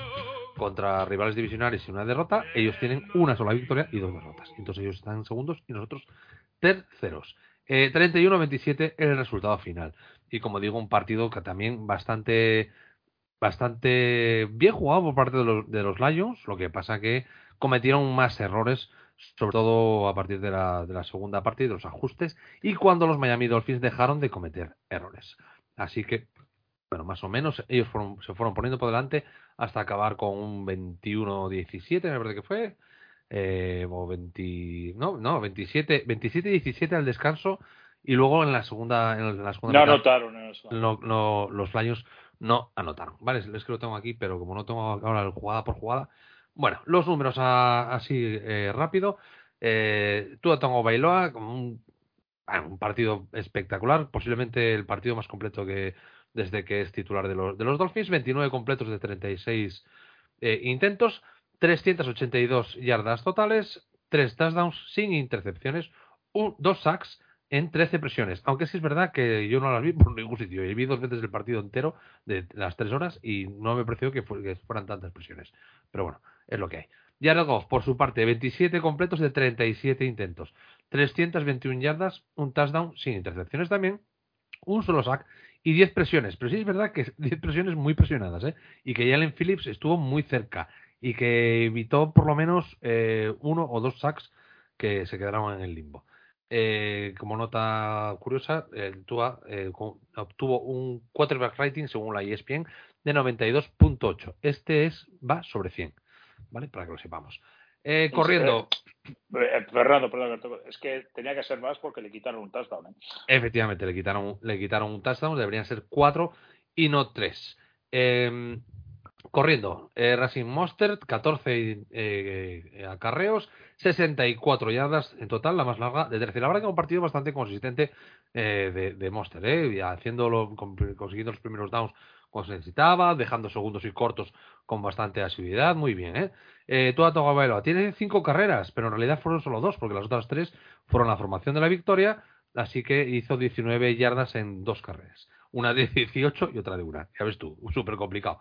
contra rivales divisionales y una derrota, ellos tienen una sola victoria y dos derrotas. Entonces ellos están segundos y nosotros terceros. Eh, 31-27 el resultado final. Y como digo, un partido que también bastante bastante bien jugado por parte de los, de los Lions, lo que pasa que cometieron más errores, sobre todo a partir de la, de la segunda parte y de los ajustes, y cuando los Miami Dolphins dejaron de cometer errores. Así que, bueno, más o menos ellos se fueron poniendo por delante hasta acabar con un 21-17, me parece que fue, eh, o 20, no, no, 27, 27-17 al descanso, y luego en la segunda, en la segunda No mitad- anotaron no, no, los Lions no anotaron. Vale, es que lo tengo aquí, pero como no tengo ahora el jugada por jugada. Bueno, los números a- así eh, rápido. Eh, Tua Tongo Bailoa, como un, ah, un partido espectacular, posiblemente el partido más completo que desde que es titular de los, de los Dolphins. 29 completos de 36 eh, intentos, 382 yardas totales, 3 touchdowns sin intercepciones, un, dos sacks en 13 presiones. Aunque sí es verdad que yo no las vi por ningún sitio. Y vi dos veces el partido entero de las tres horas y no me pareció que, que fueran tantas presiones. Pero bueno, es lo que hay. Jared por su parte, 27 completos de 37 intentos, 321 yardas, un touchdown sin intercepciones también, un solo sack y 10 presiones. Pero sí es verdad que [LAUGHS] 10 presiones muy presionadas, ¿eh? Y que Jalen Phillips estuvo muy cerca y que evitó por lo menos eh, uno o dos sacks que se quedaron en el limbo. Eh, como nota curiosa, el Tua eh, obtuvo un quarterback rating según la ESPN de 92.8. Este es va sobre 100, ¿vale? Para que lo sepamos. Eh, corriendo, Eh, Fernando, perdón, que te- es que tenía que ser más porque le quitaron un touchdown. ¿eh? efectivamente le quitaron, le quitaron un touchdown, deberían ser 4 y no 3. corriendo, eh, Racing Monster, 14 eh, acarreos, 64 yardas en total, la más larga de 13. La verdad que un partido bastante consistente eh, de, de Monster, eh, haciéndolo, con- consiguiendo los primeros downs cuando se necesitaba, dejando segundos y cortos con bastante asiduidad, muy bien. ¿eh? Eh, Tua Tagovailoa tiene cinco carreras, pero en realidad fueron solo dos, porque las otras tres fueron la formación de la victoria, así que hizo 19 yardas en dos carreras. Una de 18 y otra de una. Ya ves tú, súper complicado.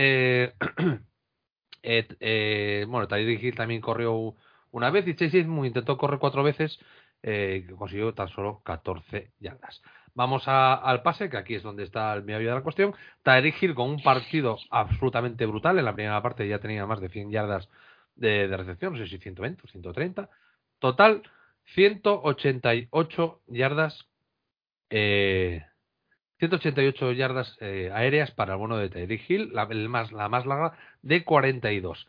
Eh, [CLEARS THROAT] eh, eh, bueno, Tyreek Hill también corrió una vez y Chase Edmonds intentó correr cuatro veces, consiguió tan solo 14 yardas. Vamos a- al pase, que aquí es donde está el meollo de la cuestión. Tyreek Hill con un partido absolutamente brutal. En la primera parte ya tenía más de 100 yardas de, recepción, no sé si 120 o 130. Total, 188 yardas. Eh, 188 yardas eh, aéreas para el bono de Tyreek Hill, la, más, la más larga de 42.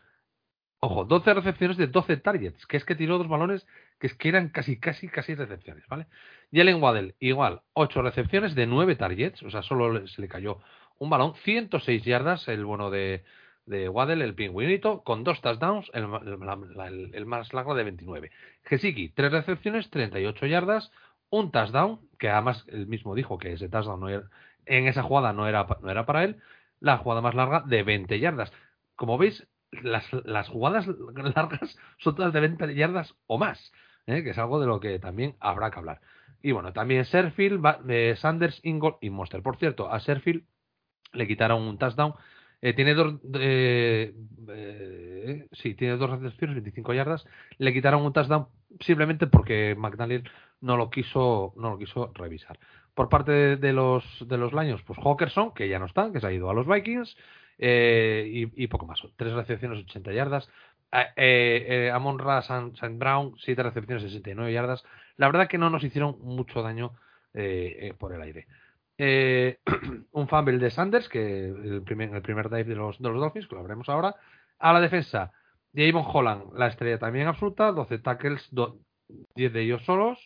Ojo, 12 recepciones de 12 targets, que es que tiró dos balones que es que eran casi, casi, casi recepciones, ¿vale? Jalen Waddell, igual, 8 recepciones de 9 targets, o sea, solo se le cayó un balón, 106 yardas, el bueno de, de Waddell, el pingüinito, con dos touchdowns, el, más largo de 29. Gesicki, 3 recepciones, 38 yardas, un touchdown, que además él mismo dijo que ese touchdown no en esa jugada no era, no era para él, la jugada más larga de 20 yardas. Como veis, las, las jugadas largas [LAUGHS] son todas de 20 yardas o más, ¿eh? que es algo de lo que también habrá que hablar. Y bueno, también Serfield, eh, Sanders, Ingold y Monster. Por cierto, a Serfield le quitaron un touchdown. Eh, tiene dos, eh, eh, sí, tiene dos recepciones, 25 yardas. Le quitaron un touchdown simplemente porque McDaniel no lo quiso, no lo quiso revisar. Por parte de, los de los Lions, pues Hawkerson, que ya no está, que se ha ido a los Vikings, eh, y, poco más. Tres recepciones, 80 yardas. Amon Ra, Saint Brown, siete recepciones, 69 yardas. La verdad que no nos hicieron mucho daño eh, eh, por el aire. Eh, [CLEARS THROAT] un fumble de Sanders, que el primer, el primer dive de los, de los Dolphins, que lo veremos ahora. A la defensa, Javon Holland, la estrella también absoluta, 12 tackles, do- 10 de ellos solos.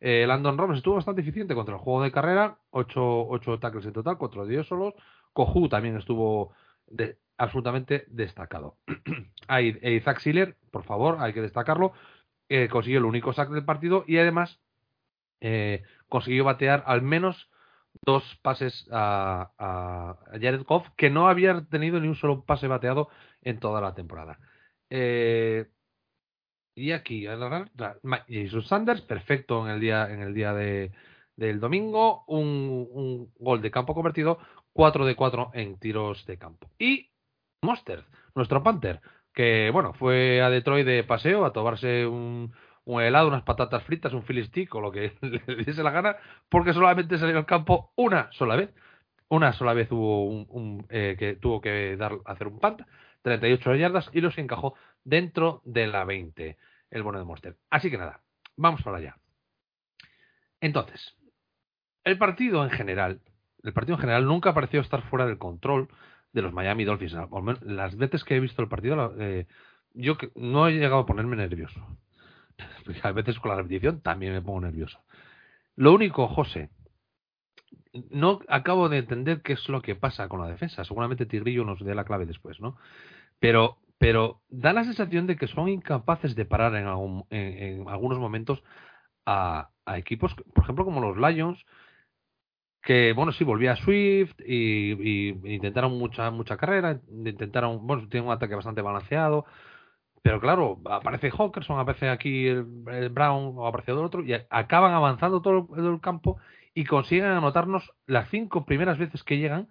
Eh, Landon Roberts estuvo bastante eficiente contra el juego de carrera, 8, 8 tackles en total, 4 de ellos solos. Kohu también estuvo de- absolutamente destacado. [CLEARS THROAT] Eh, Isaac Siller, por favor, hay que destacarlo, eh, consiguió el único sack del partido y además eh, consiguió batear al menos dos pases a, Jared Goff, que no había tenido ni un solo pase bateado en toda la temporada. Eh, y aquí, Jason Sanders, perfecto en el día, en el día de, del domingo, un, un gol de campo convertido, 4 de 4 en tiros de campo. Y Monster, nuestro Panther, que bueno, fue a Detroit de paseo a tomarse un, un helado, unas patatas fritas, un Philly stick o lo que [LAUGHS] le diese la gana, porque solamente salió al campo una sola vez. Una sola vez hubo un, un, eh, que tuvo que dar hacer un punt, 38 yardas y los encajó dentro de la 20, el bono de Monster. Así que nada, vamos para allá. Entonces, el partido en general, el partido en general nunca pareció estar fuera del control de los Miami Dolphins. Las veces que he visto el partido, eh, yo no he llegado a ponerme nervioso. [LAUGHS] A veces con la repetición también me pongo nervioso. Lo único, José, no acabo de entender qué es lo que pasa con la defensa. Seguramente Tigrillo nos dé la clave después, ¿no? Pero, pero da la sensación de que son incapaces de parar en, algún- en- algunos momentos a equipos, por ejemplo, como los Lions, que, bueno, sí, volvía a Swift y, intentaron mucha mucha carrera, intentaron, bueno, tienen un ataque bastante balanceado, pero claro, aparece Hawkerson, aparece aquí el, Brown o aparece el otro y acaban avanzando todo el, campo y consiguen anotarnos las cinco primeras veces que llegan,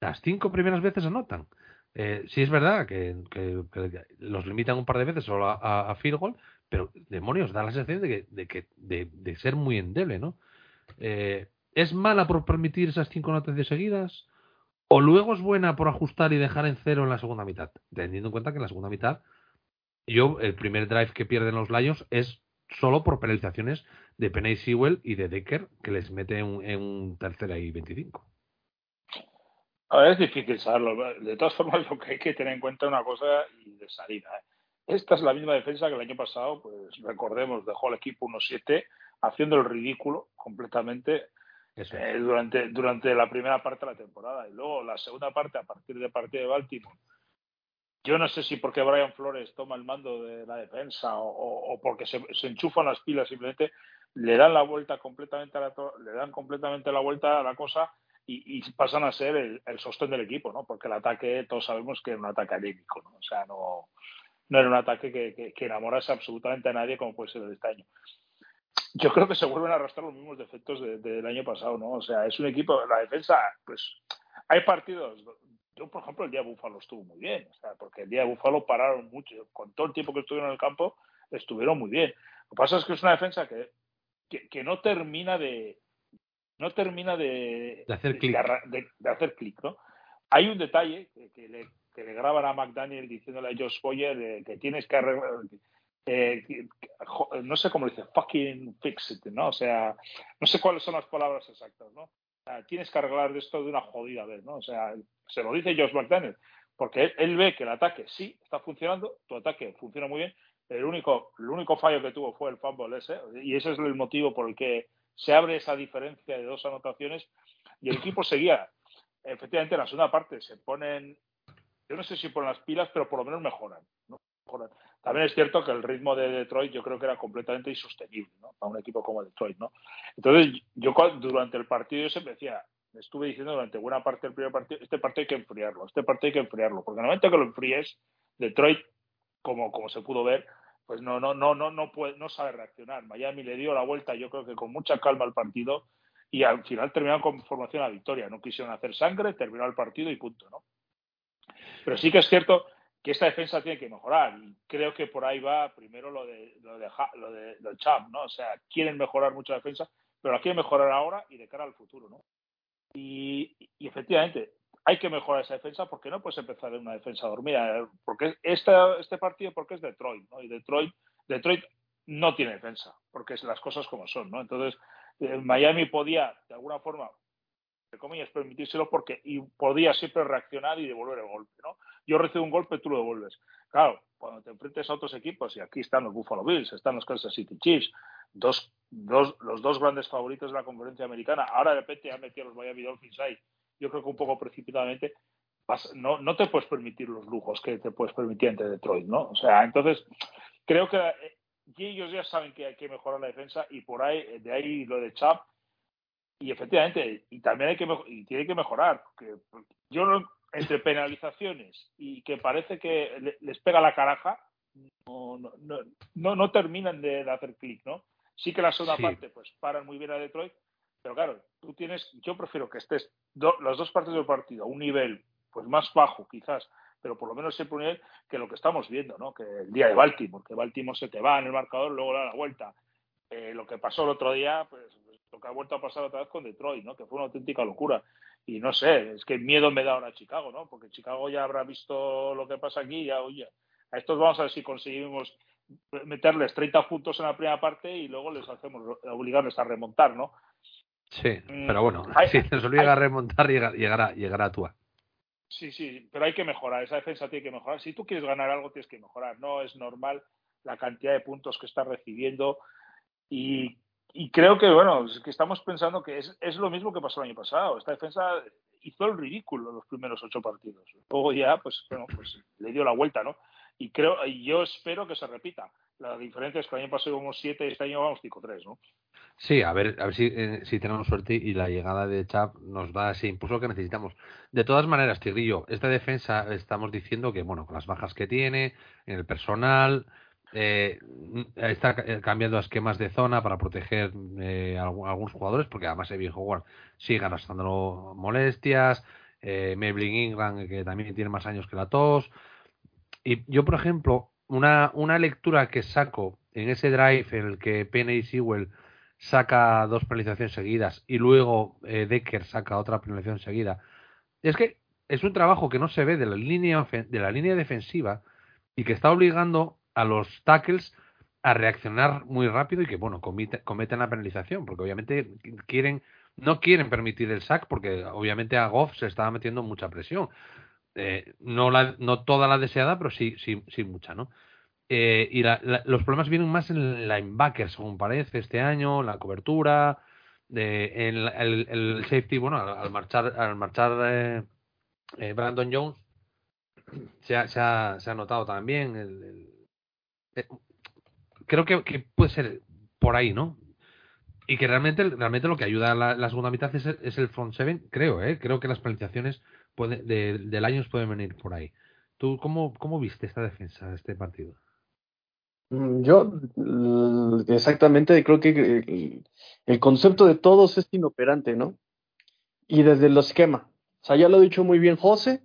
las cinco primeras veces anotan. Eh, sí es verdad que, los limitan un par de veces solo a, a- a field goal, pero demonios, da la sensación de que, de, que de, de ser muy endeble, ¿no? Eh, ¿Es mala por permitir esas cinco anotaciones seguidas? ¿O luego es buena por ajustar y dejar en cero en la segunda mitad? Teniendo en cuenta que en la segunda mitad, yo, el primer drive que pierden los Lions es solo por penalizaciones de Penny Sewell y de Decker, que les mete en un, tercera y 25. A ver, es difícil saberlo. De todas formas, lo que hay que tener en cuenta es una cosa de salida. ¿eh? Esta es la misma defensa que el año pasado, pues recordemos, dejó al equipo 1-7 haciendo el ridículo completamente Eh, durante, durante la primera parte de la temporada. Y luego la segunda parte, a partir del partido de Baltimore, yo no sé si porque Brian Flores toma el mando de la defensa o, o- porque se, se enchufan las pilas simplemente, le dan la vuelta completamente a la, le dan completamente la vuelta a la cosa y, pasan a ser el, el sostén del equipo, ¿no? Porque el ataque, todos sabemos que era un ataque anémico, ¿no? O sea, no, no era un ataque que, que, que enamorase absolutamente a nadie como puede ser el de este año yo creo que se vuelven a arrastrar los mismos defectos de- del año pasado, ¿no? O sea, es un equipo, la defensa, pues hay partidos. Yo, por ejemplo, el día de Búfalo estuvo muy bien, o sea, porque el día de Búfalo pararon mucho, con todo el tiempo que estuvieron en el campo, estuvieron muy bien. Lo que pasa es que es una defensa que, que, que no termina de no termina de, De hacer clic. de- de hacer clic, ¿no? Hay un detalle que, que le, que le graban a McDaniel diciéndole a Josh Boyer eh, que tienes que arreglar, eh, no sé cómo dice, fucking fix it, ¿no? O sea, no sé cuáles son las palabras exactas, ¿no? O sea, tienes que arreglar esto de una jodida vez, ¿no? O sea, se lo dice Josh McDaniel, porque él, él ve que el ataque sí está funcionando, tu ataque funciona muy bien, el único, el único fallo que tuvo fue el fumble ese, y ese es el motivo por el que se abre esa diferencia de dos anotaciones, y el equipo seguía, efectivamente, en la segunda parte se ponen, yo no sé si ponen las pilas, pero por lo menos mejoran, ¿no? Mejoran. También es cierto que el ritmo de Detroit yo creo que era completamente insostenible ¿no? para un equipo como Detroit. ¿no? Entonces, yo durante el partido yo siempre decía, estuve diciendo durante buena parte del primer partido, este partido hay que enfriarlo, este partido hay que enfriarlo, porque en el momento que lo enfríes, Detroit, como, como se pudo ver, pues no, no, no, no, no puede, no sabe reaccionar. Miami le dio la vuelta, yo creo que con mucha calma al partido, y al final terminaron con formación a victoria. No quisieron hacer sangre, terminó el partido y punto, ¿no? Pero sí que es cierto que esta defensa tiene que mejorar y creo que por ahí va primero lo de lo de, lo de, lo Champ, ¿no? O sea, quieren mejorar mucho defensa, pero la quieren mejorar ahora y de cara al futuro, ¿no? Y, y efectivamente hay que mejorar esa defensa porque no puedes empezar en una defensa dormida, ¿eh? porque esta, este partido porque es Detroit, ¿no? Y Detroit Detroit no tiene defensa, porque es las cosas como son, ¿no? Entonces, eh, Miami podía de alguna forma entre comillas, permitírselo porque y podía siempre reaccionar y devolver el golpe, ¿no? Yo recibo un golpe, tú lo devuelves. Claro, cuando te enfrentes a otros equipos, y aquí están los Buffalo Bills, están los Kansas City Chiefs, dos, dos, los dos grandes favoritos de la conferencia americana, ahora de repente ya metido los Miami Dolphins ahí, yo creo que un poco precipitadamente, no, no te puedes permitir los lujos que te puedes permitir entre Detroit, ¿no? O sea, entonces, creo que eh, ellos ya saben que hay que mejorar la defensa y por ahí, de ahí lo de Chap, y efectivamente, y también hay que y tiene que mejorar, porque yo no, entre penalizaciones y que parece que le- les pega la caraja, no, no, no, no, no terminan de, de hacer clic, ¿no? Sí que la segunda Sí. parte, pues paran muy bien a Detroit, pero claro, tú tienes, yo prefiero que estés do- las dos partes del partido a un nivel pues más bajo quizás, pero por lo menos siempre un nivel que lo que estamos viendo, ¿no? Que el día de Baltimore, que Baltimore se te va en el marcador, luego da la vuelta. Eh, lo que pasó el otro día, pues lo que ha vuelto a pasar otra vez con Detroit, ¿no? Que fue una auténtica locura. Y no sé, es que miedo me da ahora Chicago, ¿no? Porque Chicago ya habrá visto lo que pasa aquí y ya, oye, a estos vamos a ver si conseguimos meterles 30 puntos en la primera parte y luego les hacemos obligarles a remontar, ¿no? Sí, Mm, pero bueno, hay- si nos obliga a remontar, llega- llegará, llegará a Tua. Sí, sí, pero hay que mejorar, esa defensa tiene que mejorar. Si tú quieres ganar algo, tienes que mejorar. No es normal la cantidad de puntos que está recibiendo y, y creo que, bueno, es que estamos pensando que es, es lo mismo que pasó el año pasado. Esta defensa hizo el ridículo en los primeros ocho partidos. Luego ya, pues, bueno, pues le dio la vuelta, ¿no? Y creo, y yo espero que se repita. La diferencia es que el año pasado íbamos siete este año vamos 5-3, ¿no? Sí, a ver, a ver si, eh, si tenemos suerte y la llegada de Chap nos da ese impulso que necesitamos. De todas maneras, Tigrillo, esta defensa estamos diciendo que, bueno, con las bajas que tiene, en el personal, eh, está eh, cambiando esquemas de zona para proteger eh, a algu- a algunos jugadores, porque además Evie Howard sigue arrastrando molestias, eh, Maybelline Ingram, que también tiene más años que la tos. Y yo, por ejemplo, una, una lectura que saco en ese drive en el que Penny y Sewell saca dos penalizaciones seguidas y luego eh, Decker saca otra penalización seguida. Es que es un trabajo que no se ve de la línea de la línea defensiva y que está obligando a los tackles a reaccionar muy rápido y que bueno comite- cometen la penalización porque obviamente quieren no quieren permitir el sack porque obviamente a Goff se estaba metiendo mucha presión Eh, no la, no toda la deseada pero sí sí sí mucha no eh, y la- la- los problemas vienen más en linebacker, según parece, este año, la cobertura, de, en la- el, el safety, bueno, al, marchar, al marchar eh, eh, Brandon Jones, se ha, se ha, se ha notado también. el- eh, creo que, puede ser por ahí, ¿no? Y que realmente, realmente lo que ayuda a la, segunda mitad es el, front seven, creo, ¿eh? Creo que las penalizaciones del año pueden venir por ahí. ¿Tú cómo, cómo viste esta defensa, este partido? Mm, Yo l- exactamente creo que el concepto de todos es inoperante, ¿no? Y desde el esquema. O sea, ya lo ha dicho muy bien José,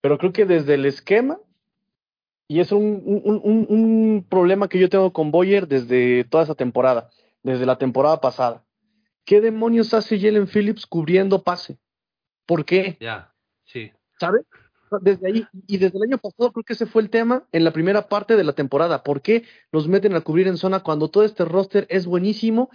pero creo que desde el esquema, y es un, un, un- un problema que yo tengo con Boyer desde toda esa temporada, desde la temporada pasada. ¿Qué demonios hace Jalen Phillips cubriendo pase? ¿Por qué? Ya, sí. ¿sabes? Desde ahí, y desde el año pasado creo que ese fue el tema en la primera parte de la temporada. ¿Por qué los meten a cubrir en zona cuando todo este roster es buenísimo?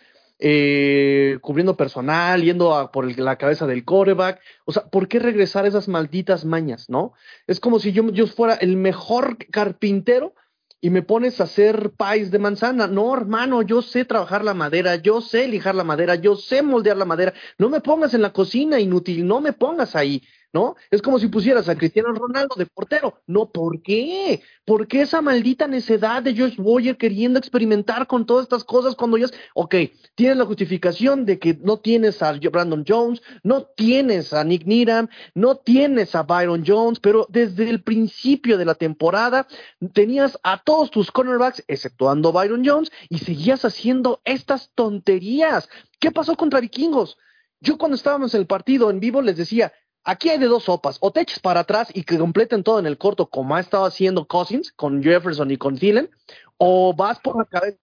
Eh, cubriendo personal, yendo a por la cabeza del coreback. O sea, ¿por qué regresar a esas malditas mañas, no? Es como si yo, yo fuera el mejor carpintero y me pones a hacer pies de manzana. No, hermano, yo sé trabajar la madera, yo sé lijar la madera, yo sé moldear la madera. No me pongas en la cocina, inútil, no me pongas ahí. ¿No? Es como si pusieras a Cristiano Ronaldo de portero. No, ¿por qué? ¿Por qué esa maldita necedad de Josh Boyer queriendo experimentar con todas estas cosas cuando ya es, ok, tienes la justificación de que no tienes a Brandon Jones, no tienes a Nick Needham, no tienes a Byron Jones, pero desde el principio de la temporada tenías a todos tus cornerbacks, exceptuando Byron Jones, y seguías haciendo estas tonterías. ¿Qué pasó contra Vikingos? Yo cuando estábamos en el partido en vivo les decía, Aquí hay de dos sopas, o te eches para atrás y que completen todo en el corto, como ha estado haciendo Cousins con Jefferson y con Thielen, o vas por la cabeza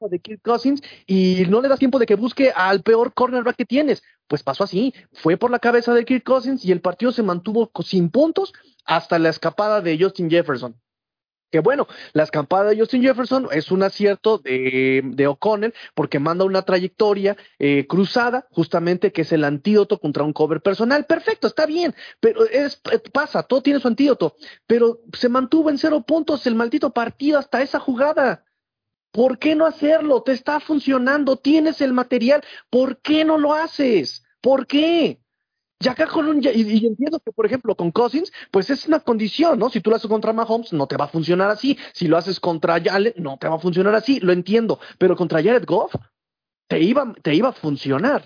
de Kirk Cousins y no le das tiempo de que busque al peor cornerback que tienes. Pues pasó así, fue por la cabeza de Kirk Cousins y el partido se mantuvo sin puntos hasta la escapada de Justin Jefferson. Que bueno, la escampada de Justin Jefferson es un acierto de, de O'Connell porque manda una trayectoria eh, cruzada, justamente que es el antídoto contra un cover personal. Perfecto, está bien, pero es, eh, pasa, todo tiene su antídoto. Pero se mantuvo en cero puntos el maldito partido hasta esa jugada. ¿Por qué no hacerlo? Te está funcionando, tienes el material. ¿Por qué no lo haces? ¿Por qué? Y acá con un, y, y entiendo que, por ejemplo, con Cousins, pues es una condición, ¿no? Si tú lo haces contra Mahomes, no te va a funcionar así. Si lo haces contra Allen, no te va a funcionar así. Lo entiendo. Pero contra Jared Goff, te iba, te iba a funcionar.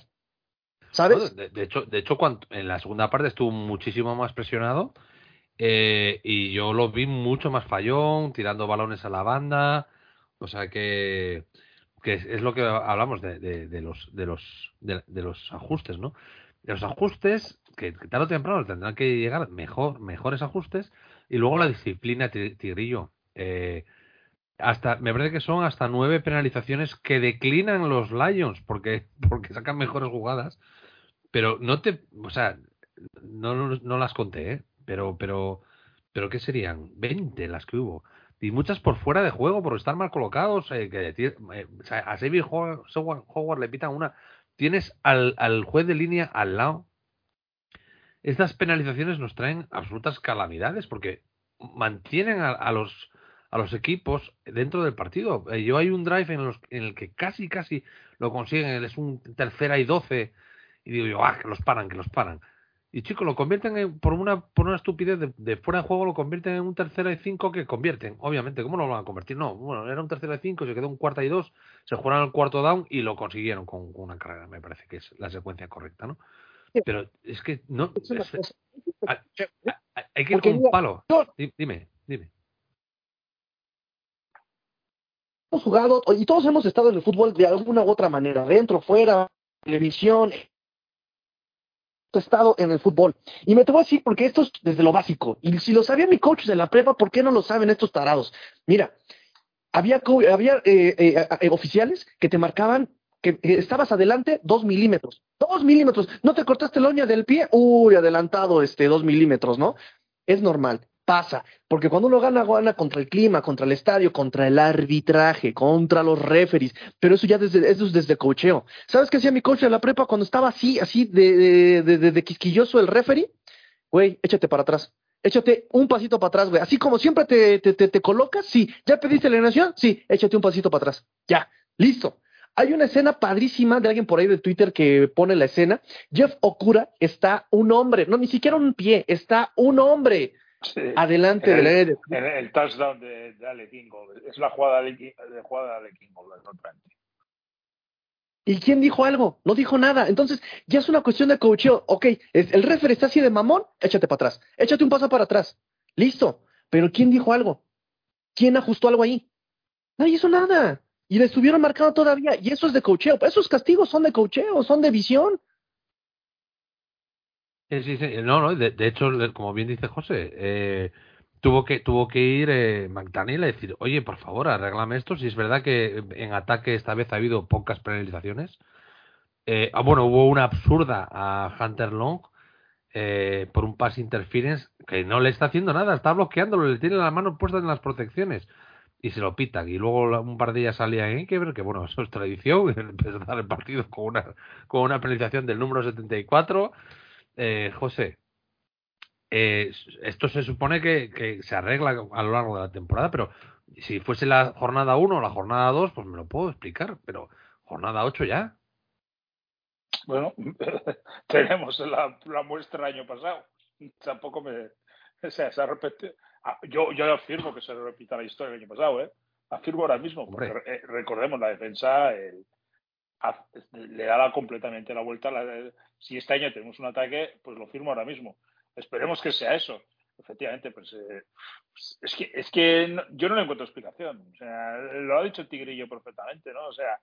¿Sabes? De, hecho, de hecho cuando, en la segunda parte estuvo muchísimo más presionado eh, y yo lo vi mucho más fallón, tirando balones a la banda. O sea que, que es, lo que hablamos de, de, de los de los de los ajustes, ¿no? Los ajustes que, tarde o temprano tendrán que llegar mejor mejores ajustes y luego la disciplina ti- tigrillo. Eh, hasta me parece que son hasta nueve penalizaciones que declinan los Lions porque [LAUGHS] porque sacan mejores jugadas, pero no te, o sea, no, no, las conté, ¿eh? pero pero pero qué serían 20 las que hubo y muchas por fuera de juego por estar mal colocados eh, que eh, a Xavier Howard le pitan una tienes al, al juez de línea al lado estas penalizaciones nos traen absolutas calamidades porque mantienen a, a los a los equipos dentro del partido. Eh, yo hay un drive en, los, en el que casi casi lo consiguen, es un tercera y doce y digo yo, ah, que los paran, que los paran. Y chicos, lo convierten en, por una por una estupidez de, de fuera de juego, lo convierten en un tercera y cinco que convierten. Obviamente, ¿cómo lo van a convertir? No, bueno, era un tercera y cinco, se quedó un cuarta y dos, se jugaron el cuarto down y lo consiguieron con, con una carrera, me parece que es la secuencia correcta, ¿no? Sí. Pero es que no, Es es- hay- hay que ir Porque con un palo. yo- Dime, dime. hemos jugado y todos hemos estado en el fútbol de alguna u otra manera, dentro, fuera, televisión. Estado en el fútbol. Y me te voy a decir porque esto es desde lo básico. Y si lo sabía mi coach de la prepa, ¿por qué no lo saben estos tarados? Mira, había, había eh, eh, eh, oficiales que te marcaban que estabas adelante dos milímetros. Dos milímetros. ¿No te cortaste la uña del pie? Uy, adelantado este dos milímetros, ¿no? Es normal. Pasa, porque cuando uno gana, gana contra el clima, contra el estadio, contra el arbitraje, contra los referees, pero eso ya desde, eso es desde cocheo. ¿Sabes qué hacía mi coach de la prepa cuando estaba así, así de, de, de, de- quisquilloso el referee? Güey, échate para atrás. Échate un pasito para atrás, güey. Así como siempre te, te, te, te colocas, sí. ¿Ya pediste la alineación? Sí, échate un pasito para atrás. Ya, listo. Hay una escena padrísima de alguien por ahí de Twitter que pone la escena. Jeff Okura está un hombre, no, ni siquiera un pie, está un hombre Sí. adelante El- del área de El, el touchdown de, de Ale Kingold. Es la jugada de, de jugada de Ale Kingold. ¿Y quién dijo algo? No dijo nada. Entonces, ya es una cuestión de coacheo. Ok, es- el referee está así de mamón, échate para atrás. Échate un paso para atrás. Listo. Pero ¿quién dijo algo? ¿Quién ajustó algo ahí? Nadie hizo nada. Y le estuvieron marcando todavía. Y eso es de coacheo. Esos castigos son de coacheo, son de visión. Sí, sí. No, no, de, de hecho, como bien dice José, eh, tuvo que tuvo que ir eh, McDaniel a decir, oye, por favor, arréglame esto. Si es verdad que en ataque esta vez ha habido pocas penalizaciones. Eh, ah, bueno, hubo una absurda a Hunter Long eh, por un pass interference que no le está haciendo nada, está bloqueándolo, le tiene las manos puestas en las protecciones y se lo pitan. Y luego la- un par de ellas salían en que que, bueno, [LAUGHS] eso es tradición, [LAUGHS] empezar el partido con una, con una penalización del número 74. Eh, José, eh, esto se supone que, que se arregla a lo largo de la temporada, pero si fuese la jornada 1 o la jornada 2, pues me lo puedo explicar, pero jornada 8 ya. Bueno, [LAUGHS] tenemos la, la muestra año pasado. Tampoco me. O sea, se ha repetido. Ah, Yo, yo afirmo que se repita la historia del año pasado, ¿eh? Afirmo ahora mismo. Porque, Hombre. eh, recordemos, la defensa el- le da la- completamente la vuelta. la- si este año tenemos un ataque, pues lo firmo ahora mismo. Esperemos que sea eso. Efectivamente, pues eh, es que, es que no- yo no le encuentro explicación. O sea, lo ha dicho Tigrillo perfectamente, ¿no? O sea,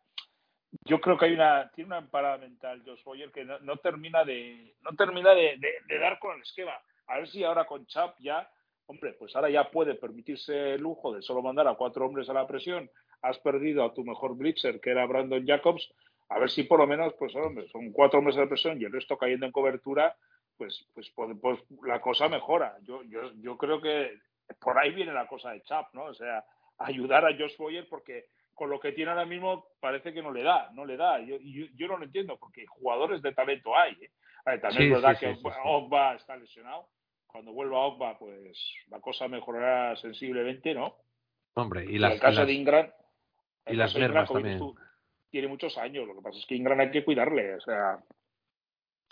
yo creo que hay una tiene una parada mental Josh Boyer que no, termina de no termina de- de dar con el esquema a ver si ahora con Chap ya hombre pues ahora ya puede permitirse el lujo de solo mandar a cuatro hombres a la presión has perdido a tu mejor blitzer que era Brandon Jacobs a ver si por lo menos pues hombre son cuatro hombres la presión y el resto cayendo en cobertura pues pues, pues, pues la cosa mejora yo yo yo creo que por ahí viene la cosa de Chap, ¿no? O sea, ayudar a Josh Boyer porque con lo que tiene ahora mismo parece que no le da, no le da. Yo, yo, yo no lo entiendo porque jugadores de talento hay. ¿eh? Ver, también Sí, es verdad sí, que sí. Ogba está lesionado. Cuando vuelva Ogba, pues la cosa mejorará sensiblemente, ¿no? Hombre, y Y las, el caso y las- de Ingram, y las de dices también. tú, tiene muchos años. Lo que pasa es que Ingram hay que cuidarle. O sea,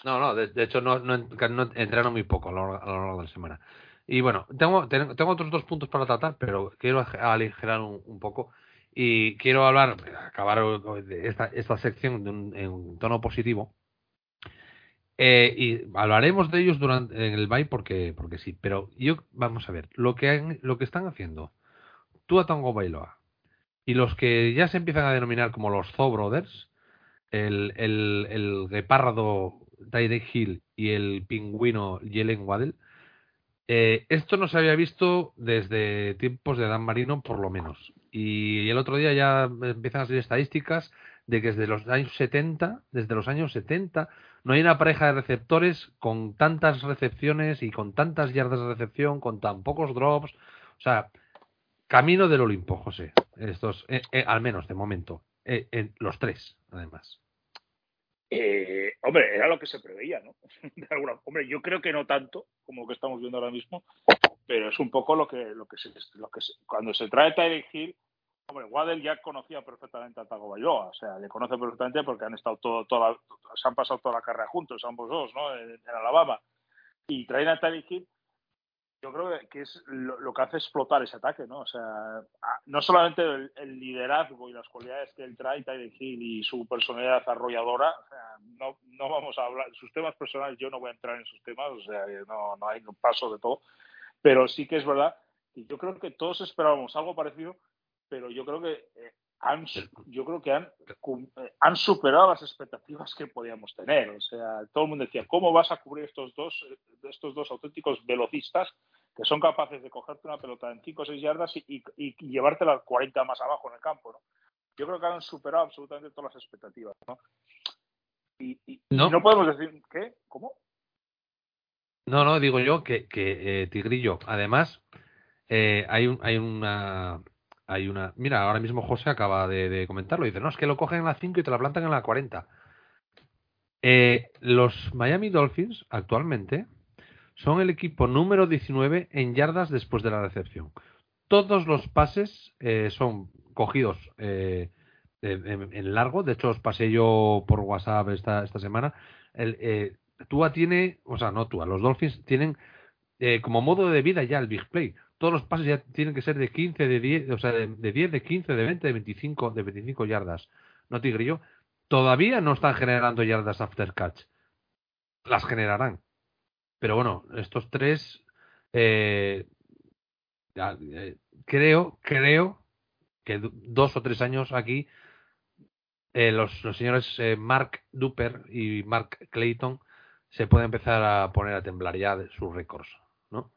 No, no, de, hecho no, no, en- no entreno muy poco a lo, a lo largo de la semana. Y bueno, tengo, ten- tengo otros dos puntos para tratar, pero quiero aligerar un, poco y quiero hablar, acabar esta, esta sección de un- en un tono positivo. Eh, y hablaremos de ellos durante en el bye porque, porque sí, pero yo, vamos a ver, lo que, han- lo que están haciendo Tua Tango Bailoa y los que ya se empiezan a denominar como los Zoo Brothers, el, el, el guepardo Hill y el pingüino Jalen Waddell, eh, esto no se había visto desde tiempos de Dan Marino, por lo menos. Y el otro día ya empiezan a salir estadísticas de que desde los años 70, desde los años 70, no hay una pareja de receptores con tantas recepciones y con tantas yardas de recepción, con tan pocos drops. O sea, camino del Olimpo, José. Estos, eh, eh, al menos de momento. Eh, los tres, además. eh, hombre, era lo que se preveía, ¿no? [LAUGHS] De hombre, yo creo que no tanto como lo que estamos viendo ahora mismo, pero es un poco lo que, lo que, se, lo que cuando se trae Tyreek Hill, hombre, Waddell ya conocía perfectamente a Tago Bailoa, o sea, le conoce perfectamente porque han estado todo, toda se han pasado toda la carrera juntos, ambos dos, ¿no? En, Alabama. Y traen a Tyreek yo creo que- es lo, que hace explotar ese ataque, ¿no? O sea, no solamente el, liderazgo y las cualidades que él trae, Tyreek Hill, y su personalidad arrolladora, o sea, no, no vamos a hablar, sus temas personales, yo no voy a entrar en sus temas, o sea, no, no hay paso de todo, pero sí que es verdad que yo creo que todos esperábamos algo parecido, pero yo creo que eh, han, yo creo que han, eh, han superado las expectativas que podíamos tener. O sea, todo el mundo decía, ¿cómo vas a cubrir estos dos, eh, estos dos auténticos velocistas que son capaces de cogerte una pelota en 5 o 6 yardas y, y, y llevártela 40 más abajo en el campo? ¿no? Yo creo que han superado absolutamente todas las expectativas. ¿no? Y, No. no podemos decir, ¿qué? ¿Cómo? No, no, digo yo que, que eh, Tigrillo, además, eh, hay, un, hay una. Hay una. Mira, ahora mismo José acaba de, de comentarlo. Dice, no, es que lo cogen en la 5 y te la plantan en la 40. Eh, los Miami Dolphins actualmente son el equipo número 19 en yardas después de la recepción. Todos los pases eh, son cogidos eh, en, largo. De hecho, os pasé yo por WhatsApp esta, semana. El, eh, Tua tiene, o sea, no Tua, los Dolphins tienen como modo de vida ya el big play. Todos los pases ya tienen que ser de 15, de 10, o sea, de, de 10, de 15, de 20, de 25, de 25 yardas. No tigrillo. Todavía no están generando yardas after catch. Las generarán. Pero bueno, estos tres, eh, eh, creo, creo que do- dos o tres años aquí eh, los, los señores eh, Mark Duper y Mark Clayton se pueden empezar a poner a temblar ya de sus récords, ¿no?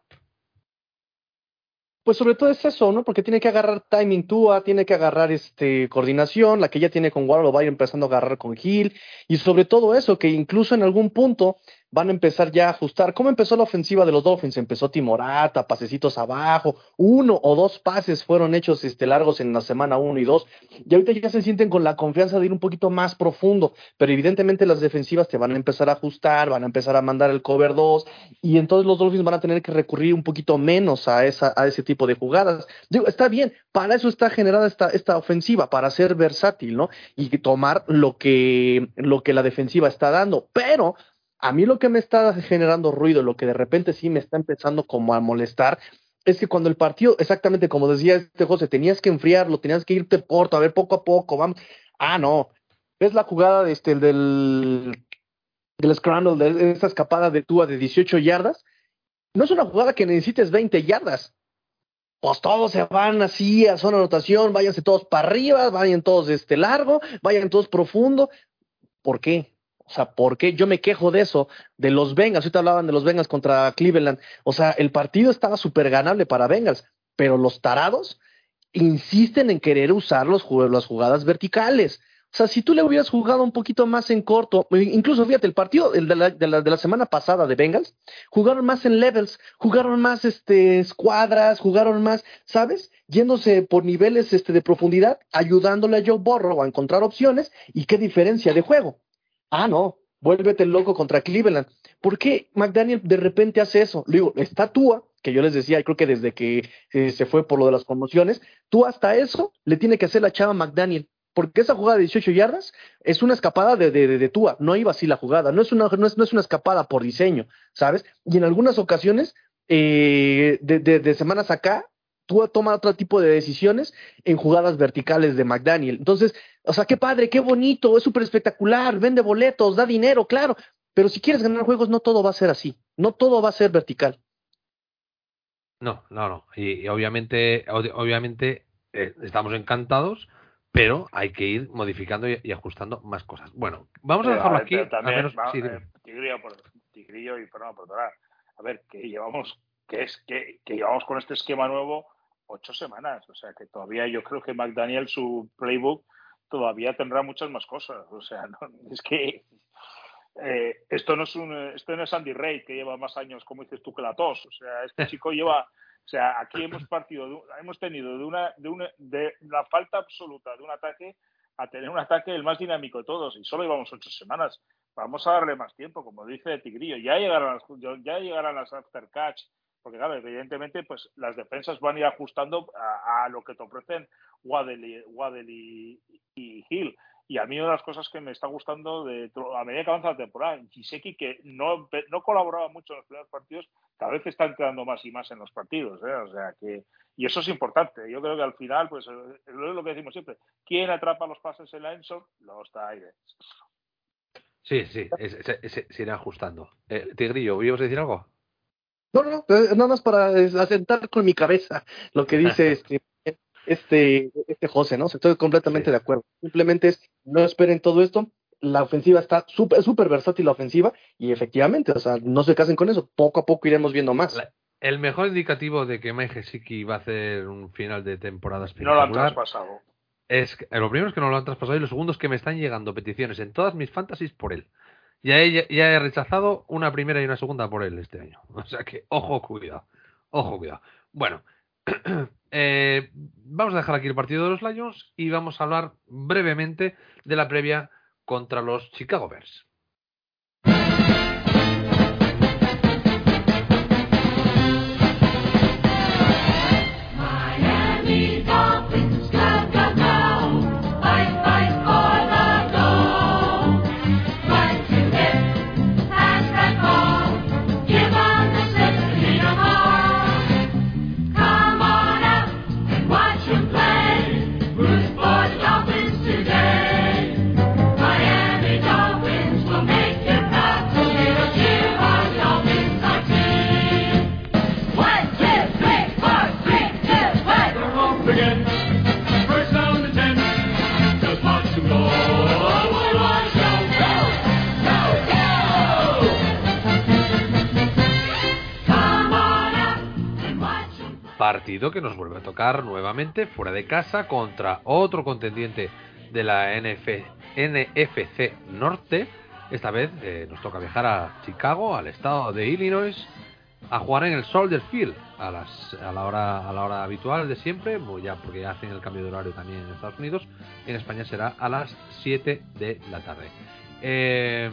Pues sobre todo es eso, ¿no? Porque tiene que agarrar timing Tua, tiene que agarrar este coordinación, la que ya tiene con Waddle lo va a ir empezando a agarrar con Hill, y sobre todo eso, que incluso en algún punto van a empezar ya a ajustar. ¿Cómo empezó la ofensiva de los Dolphins? Empezó Timorata, pasecitos abajo, uno o dos pases fueron hechos este, largos en la semana uno y dos, y ahorita ya se sienten con la confianza de ir un poquito más profundo, pero evidentemente las defensivas te van a empezar a ajustar, van a empezar a mandar el cover 2, y entonces los Dolphins van a tener que recurrir un poquito menos a, esa, a ese tipo de jugadas. Digo, está bien, para eso está generada esta, esta ofensiva, para ser versátil, ¿no? Y tomar lo que, lo que la defensiva está dando. Pero a mí lo que me está generando ruido, lo que de repente sí me está empezando como a molestar, es que cuando el partido, exactamente como decía este José, tenías que enfriarlo, tenías que irte corto, a ver poco a poco, vamos. Ah, no. ¿Ves la jugada de este, del, del scramble, de esa escapada de Tua de 18 yardas? No es una jugada que necesites 20 yardas. Pues todos se van así a zona anotación, váyanse todos para arriba, vayan todos este largo, vayan todos profundo. ¿Por qué? O sea, ¿por qué? Yo me quejo de eso, de los Bengals. Ahorita hablaban de los Bengals contra Cleveland. O sea, el partido estaba súper ganable para Bengals, pero los tarados insisten en querer usar los, las jugadas verticales. O sea, si tú le hubieras jugado un poquito más en corto, e incluso fíjate, el partido de, la, de, la, de la semana pasada de Bengals, jugaron más en levels, jugaron más este, escuadras, jugaron más, ¿sabes? Yéndose por niveles este, de profundidad, ayudándole a Joe Burrow a encontrar opciones y qué diferencia de juego. Ah, no, vuélvete loco contra Cleveland. ¿Por qué McDaniel de repente hace eso? Le digo, está Tua, que yo les decía, creo que desde que eh, se fue por lo de las conmociones, tú hasta eso le tiene que hacer la chava McDaniel porque esa jugada de 18 yardas es una escapada de, de, de, Tua, no iba así la jugada, no es, una, no, es, no es una escapada por diseño, ¿sabes? Y en algunas ocasiones, eh, de, semanas acá, Tua toma otro tipo de decisiones en jugadas verticales de McDaniel. Entonces, o sea, qué padre, qué bonito, es súper espectacular, vende boletos, da dinero, claro, pero si quieres ganar juegos, no todo va a ser así, no todo va a ser vertical. No, no, no. Y, y obviamente, obviamente eh, estamos encantados pero hay que ir modificando y, y, ajustando más cosas. Bueno, vamos a dejarlo aquí. También, menos, va, sí, eh, tigrillo, por, tigrillo y perdón. A ver, que llevamos, que es que, que, llevamos con este esquema nuevo ocho semanas. O sea, que todavía yo creo que McDaniel, su playbook, todavía tendrá muchas más cosas. O sea, [LAUGHS] no, es que eh, esto no es un, esto no es Andy Reid que lleva más años, como dices tú, que la tos. O sea, este [LAUGHS] chico lleva o sea, aquí hemos partido, de, hemos tenido de una, de una, de la falta absoluta de un ataque a tener un ataque el más dinámico de todos y solo llevamos ocho semanas. Vamos a darle más tiempo, como dice Tigrillo. Ya llegarán las, ya llegarán las after catch, porque claro, evidentemente, pues las defensas van a ir ajustando a, lo que te ofrecen Waddell y, y, Hill. Y a mí una de las cosas que me está gustando de, a medida que avanza la temporada, Chiseki, que no, no colaboraba mucho en los primeros partidos, cada vez está entrando más y más en los partidos. ¿eh? O sea que, y eso es importante. Yo creo que al final, pues es lo que decimos siempre, ¿quién atrapa los pases en la Enso? Los Tigers. Sí, sí, se irá ajustando. Eh, Tigrillo, ¿ibas a decir algo? No, no, nada más para asentar con mi cabeza lo que dice [LAUGHS] este este, este José, ¿no? Estoy completamente sí. de acuerdo. Simplemente es, no esperen todo esto. La ofensiva está súper, súper versátil la ofensiva y efectivamente, o sea, no se casen con eso. Poco a poco iremos viendo más. La, el mejor indicativo de que Mike Gesicki va a hacer un final de temporada No lo han traspasado. Es que, lo primero es que no lo han traspasado y lo segundo es que me están llegando peticiones en todas mis fantasies por él. Ya he, ya he rechazado una primera y una segunda por él este año. [LAUGHS] O sea que, ojo, cuidado. Ojo, cuidado. Bueno, [CLEARS THROAT] eh, vamos a dejar aquí el partido de los Lions y vamos a hablar brevemente de la previa contra los Chicago Bears. Partido que nos vuelve a tocar nuevamente fuera de casa contra otro contendiente de la NF, NFC Norte. Esta vez eh, nos toca viajar a Chicago, al estado de Illinois, a jugar en el Soldier Field a, las, a, la, hora, a la hora habitual de siempre, ya porque hacen el cambio de horario también en Estados Unidos. En España será a las 7 de la tarde. Eh,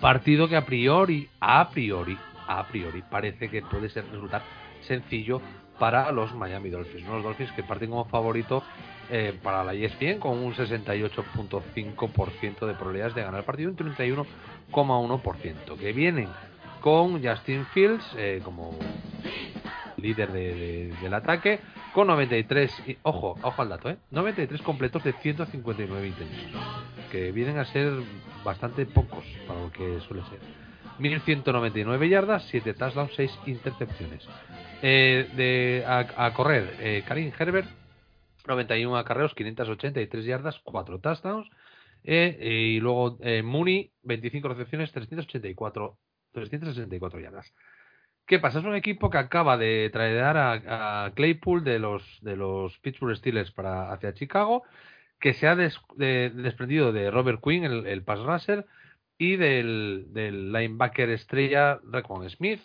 partido que a priori, a priori, a priori parece que puede ser resultar sencillo para los Miami Dolphins. ¿no? Los Dolphins que parten como favorito eh, para la ESPN con un 68.5% de probabilidades de ganar el partido, un 31,1%. Que vienen con Justin Fields eh, como líder de, de, del ataque, con 93, y, ojo, ojo al dato, ¿eh? 93 completos de 159 intentos, que vienen a ser bastante pocos para lo que suele ser. 1199 yardas, 7 touchdowns, 6 intercepciones. Eh, de, a, a correr, eh, Karim Herbert, 91 acarreos, 583 yardas, 4 touchdowns. Eh, y luego eh, Mooney, 25 recepciones, 384, 364 yardas. ¿Qué pasa? Es un equipo que acaba de traer a, a, Claypool de los, de los Pittsburgh Steelers para, hacia Chicago, que se ha des- de- desprendido de Robert Quinn, el, el pass rusher, y del, linebacker estrella Recon Smith.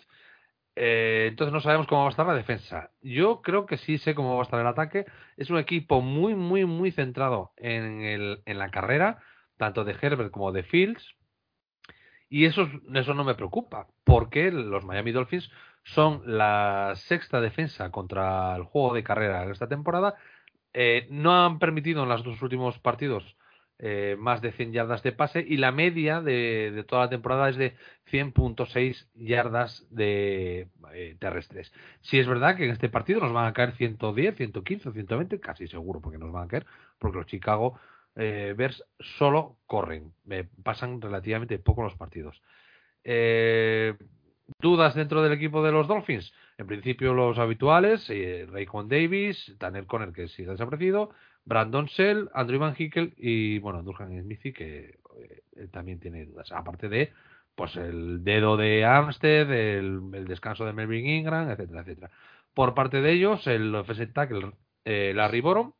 Eh, entonces no sabemos cómo va a estar la defensa. Yo creo que sí sé cómo va a estar el ataque. Es un equipo muy, muy, muy centrado en, el, en la carrera, tanto de Herbert como de Fields. Y eso, es- eso no me preocupa, porque los Miami Dolphins son la sexta defensa contra el juego de carrera en esta temporada. Eh, no han permitido en los dos últimos partidos eh, más de 100 yardas de pase y la media de, toda la temporada es de 100.6 yardas de eh, terrestres. Si es verdad que en este partido nos van a caer 110, 115, 120, casi seguro porque nos van a caer, porque los Chicago eh, Bears solo corren, eh, pasan relativamente poco los partidos. Eh, ¿Dudas dentro del equipo de los Dolphins? En principio los habituales, Raycon Davis, Tanner Conner que sigue desaparecido, Brandon Shell, Andrew Van Hickel y bueno, Durhan Smithy que eh, también tiene dudas. Aparte de pues el dedo de Armstead, el, el descanso de Melvin Ingram, etcétera, etcétera. Por parte de ellos, el offensive tackle eh, Larry Borom,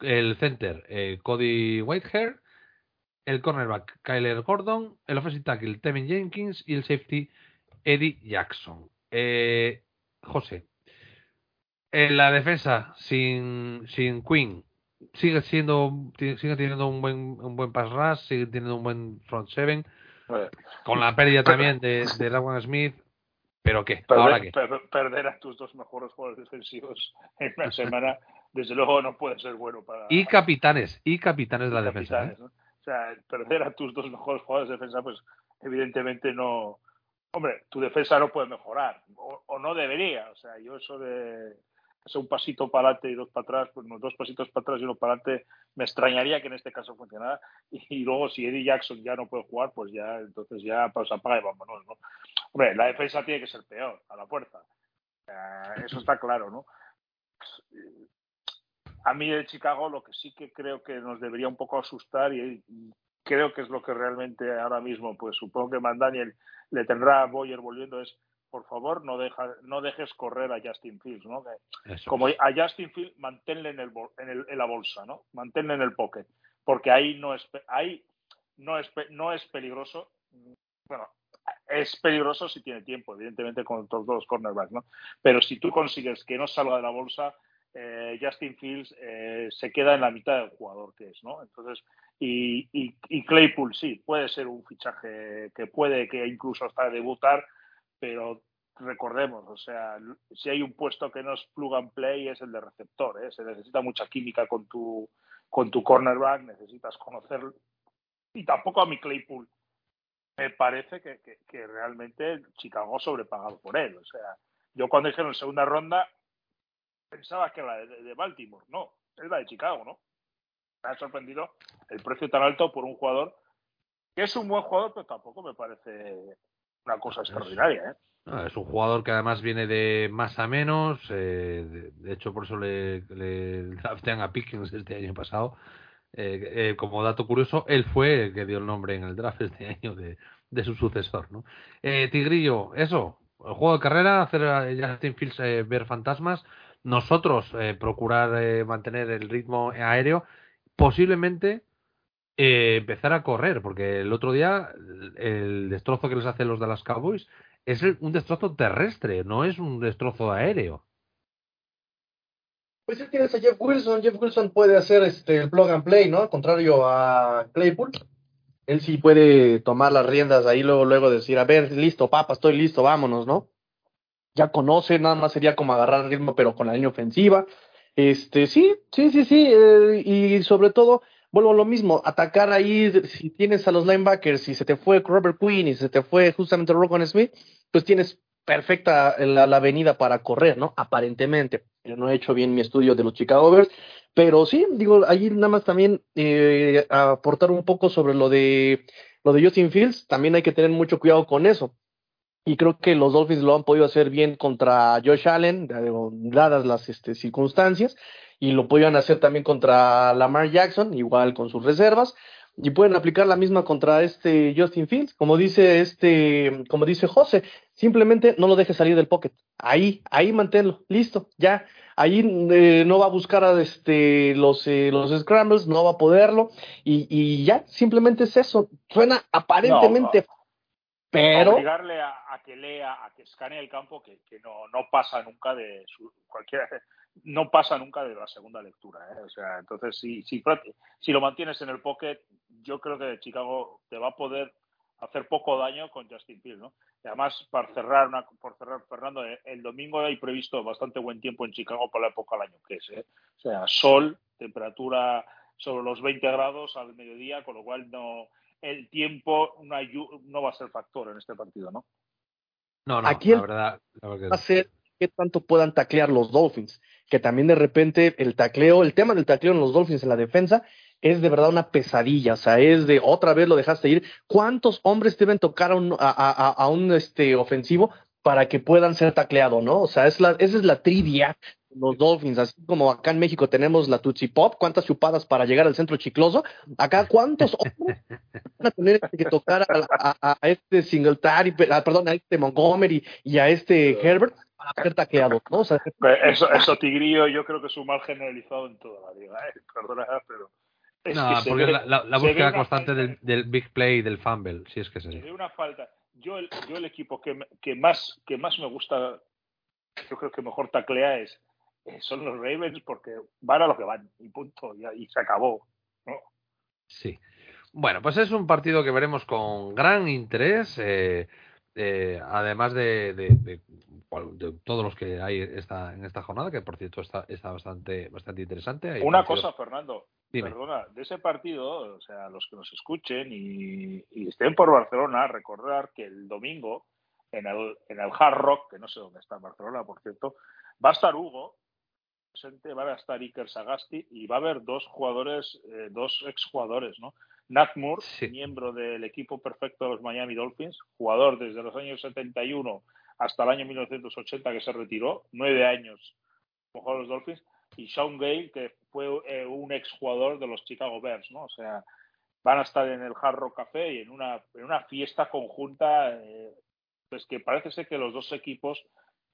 el center eh, Cody Whitehair, el cornerback Kyler Gordon, el offensive tackle Tevin Jenkins y el safety Eddie Jackson. Eh, José, en la defensa sin, sin Quinn sigue siendo sigue teniendo un buen un buen pass rush, sigue teniendo un buen front seven Eh, con la pérdida también de, de Smith, pero qué, perder, ahora qué. per- perder a tus dos mejores jugadores defensivos en una [LAUGHS] semana, desde luego no puede ser bueno para Y capitanes, y capitanes de la defensa. capitanes, ¿eh? ¿no? O sea, perder a tus dos mejores jugadores de defensa, pues evidentemente no. Hombre, tu defensa no puede mejorar, o, o no debería. O sea, yo eso de hacer un pasito para adelante y dos para atrás, pues no, dos pasitos para atrás y uno para adelante, me extrañaría que en este caso funcionara. Y, luego, si Eddie Jackson ya no puede jugar, pues ya, entonces ya pues apaga y vámonos, ¿no? Hombre, la defensa tiene que ser peor, a la fuerza. Sea, eso está claro, ¿no? A mí de Chicago lo que sí que creo que nos debería un poco asustar y, creo que es lo que realmente ahora mismo, pues supongo que McDaniel le tendrá a Boyer volviendo es, por favor, no deja, no dejes correr a Justin Fields, ¿no? Que como a Justin Fields, manténle en, el, en, el- en la bolsa, ¿no? Manténle en el pocket, porque ahí no es, ahí no es, no es peligroso. Bueno, es peligroso si tiene tiempo, evidentemente, con todos los cornerbacks, ¿no? Pero si tú consigues que no salga de la bolsa, eh, Justin Fields eh, se queda en la mitad del jugador que es, ¿no? Entonces, y, y, y Claypool sí, puede ser un fichaje que puede que incluso hasta debutar, pero recordemos, o sea, si hay un puesto que no es plug and play es el de receptor, ¿eh? se necesita mucha química con tu con tu cornerback, necesitas conocerlo y tampoco a mi Claypool me parece que, que, realmente Chicago sobrepagado por él, o sea, yo cuando dijeron segunda ronda pensaba que era de, de Baltimore, no, es la de Chicago, ¿no? Me ha sorprendido el precio tan alto por un jugador que es un buen jugador, pero tampoco me parece una cosa extraordinaria, ¿eh? No, es un jugador que además viene de más a menos. eh, de, de hecho, por eso le, le [LAUGHS] draftean a Pickens este año pasado. Eh, eh, como dato curioso, él fue el que dio el nombre en el draft este [LAUGHS] año de, de su sucesor. ¿no? Eh, Tigrillo, eso, el juego de carrera, hacer a Justin Fields eh, ver fantasmas. Nosotros eh, procurar eh, mantener el ritmo aéreo. Posiblemente eh, empezar a correr, porque el otro día el, destrozo que les hacen los de las Cowboys es un destrozo terrestre, no es un destrozo aéreo. Pues sí tienes a Jeff Wilson. Jeff Wilson puede hacer este el plug and play, ¿no? Contrario a Claypool. Él sí puede tomar las riendas ahí luego, luego decir, a ver, listo, papa, estoy listo, vámonos, ¿no? Ya conoce, nada más sería como agarrar ritmo, pero con la línea ofensiva. Este, sí, sí, sí, sí, eh, y sobre todo, vuelvo a lo mismo, atacar ahí, si tienes a los linebackers, si se te fue Robert Quinn y se te fue justamente Rogan Smith, pues tienes perfecta la, la avenida para correr, ¿no? Aparentemente. Yo no he hecho bien mi estudio de los Chicago Bears, pero sí, digo, ahí nada más también eh, aportar un poco sobre lo de lo de Justin Fields, también hay que tener mucho cuidado con eso. Y creo que los Dolphins lo han podido hacer bien contra Josh Allen, dadas las este, circunstancias, y lo podían hacer también contra Lamar Jackson, igual con sus reservas. y pueden aplicar la misma contra este Justin Fields, como dice este, como dice José, simplemente no lo dejes salir del pocket, ahí, ahí manténlo, listo, ya, ahí eh, no va a buscar a este, los, eh, los scrambles, no va a poderlo, y, y ya, simplemente es eso, suena aparentemente, pero obligarle a, a que lea, a que escanee el campo, que, que no, no pasa nunca de su, cualquiera, no pasa nunca de la segunda lectura. ¿eh? O sea, entonces si, si, si lo mantienes en el pocket, yo creo que Chicago te va a poder hacer poco daño con Justin Fields, ¿no? Y además, para cerrar, una, por cerrar, Fernando, eh, el domingo hay previsto bastante buen tiempo en Chicago para la época del año que es, ¿eh? O sea, sol, temperatura sobre los 20 grados al mediodía, con lo cual no el tiempo no, no va a ser factor en este partido, ¿no? No, no, Aquí la el- verdad, la verdad que va a ser qué tanto puedan taclear los Dolphins, que también de repente el tacleo, el tema del tacleo en los Dolphins en la defensa es de verdad una pesadilla, o sea, es de otra vez lo dejaste ir. ¿Cuántos hombres deben tocar a un, a, a- un este ofensivo para que puedan ser tacleados, no? O sea, es la, esa es la trivia de los Dolphins, así como acá en México tenemos la Tootsie Pop, cuántas chupadas para llegar al centro chicloso, acá cuántos hombres van a tener que tocar a, a- este Singletary, perdón, a este Montgomery y a este Herbert para ser tacleados, ¿no? O sea, Eso, eso Tigrillo yo creo que es un mal generalizado en toda la liga, ¿eh? Perdona, pero... Es no, que se porque ve- la, búsqueda constante del, del big play y del fumble, si es que se ve una falta. Yo el, yo el equipo que, me- que más que más me gusta, yo creo que mejor taclea es eh, son los Ravens porque van a lo que van y punto y, y se acabó. ¿no? Sí. Bueno, pues es un partido que veremos con gran interés, eh, eh, además de, de- de- de todos los que hay esta, en esta jornada, que por cierto está, está bastante, bastante interesante. Hay Una partidos- cosa, Fernando, Dime. perdona, de ese partido, o sea, los que nos escuchen y, y estén por Barcelona, recordar que el domingo en el, en el Hard Rock, que no sé dónde está en Barcelona, por cierto, va a estar Hugo, presente, va a estar Iker Sagasti y va a haber dos jugadores, eh, dos exjugadores, ¿no? Nat Moore, Sí. miembro del equipo perfecto de los Miami Dolphins, jugador desde los años 71 hasta el año 1980 que se retiró, nueve años como jugador de los Dolphins, y Sean Gale, que fue eh, un exjugador de los Chicago Bears, ¿no? O sea, van a estar en el Hard Rock Café y en una, en una fiesta conjunta, eh, pues que parece ser que los dos equipos,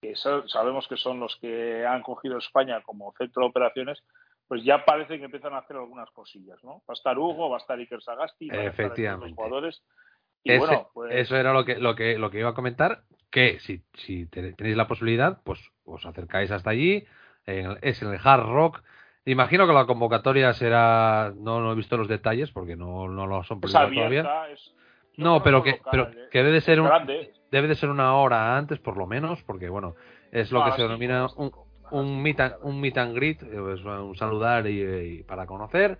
que sa- sabemos que son los que han cogido España como centro de operaciones, pues ya parece que empiezan a hacer algunas cosillas, ¿no? Va a estar Hugo, va a estar Iker Sagasti, van a estar Efectivamente. jugadores. Y Ese- bueno, pues Eso era lo que, lo que, lo que iba a comentar, que si, si te- tenéis la posibilidad, pues os acercáis hasta allí, en es en el Hard Rock. Imagino que la convocatoria será, no, no he visto los detalles porque no, no lo son publicados todavía. es No, pero que, local, pero eh, que debe de ser un, debe de ser una hora antes por lo menos, porque bueno, es lo Ah, que se sí, denomina un, un meet and, un meet and greet, eh, es un saludar y, y para conocer.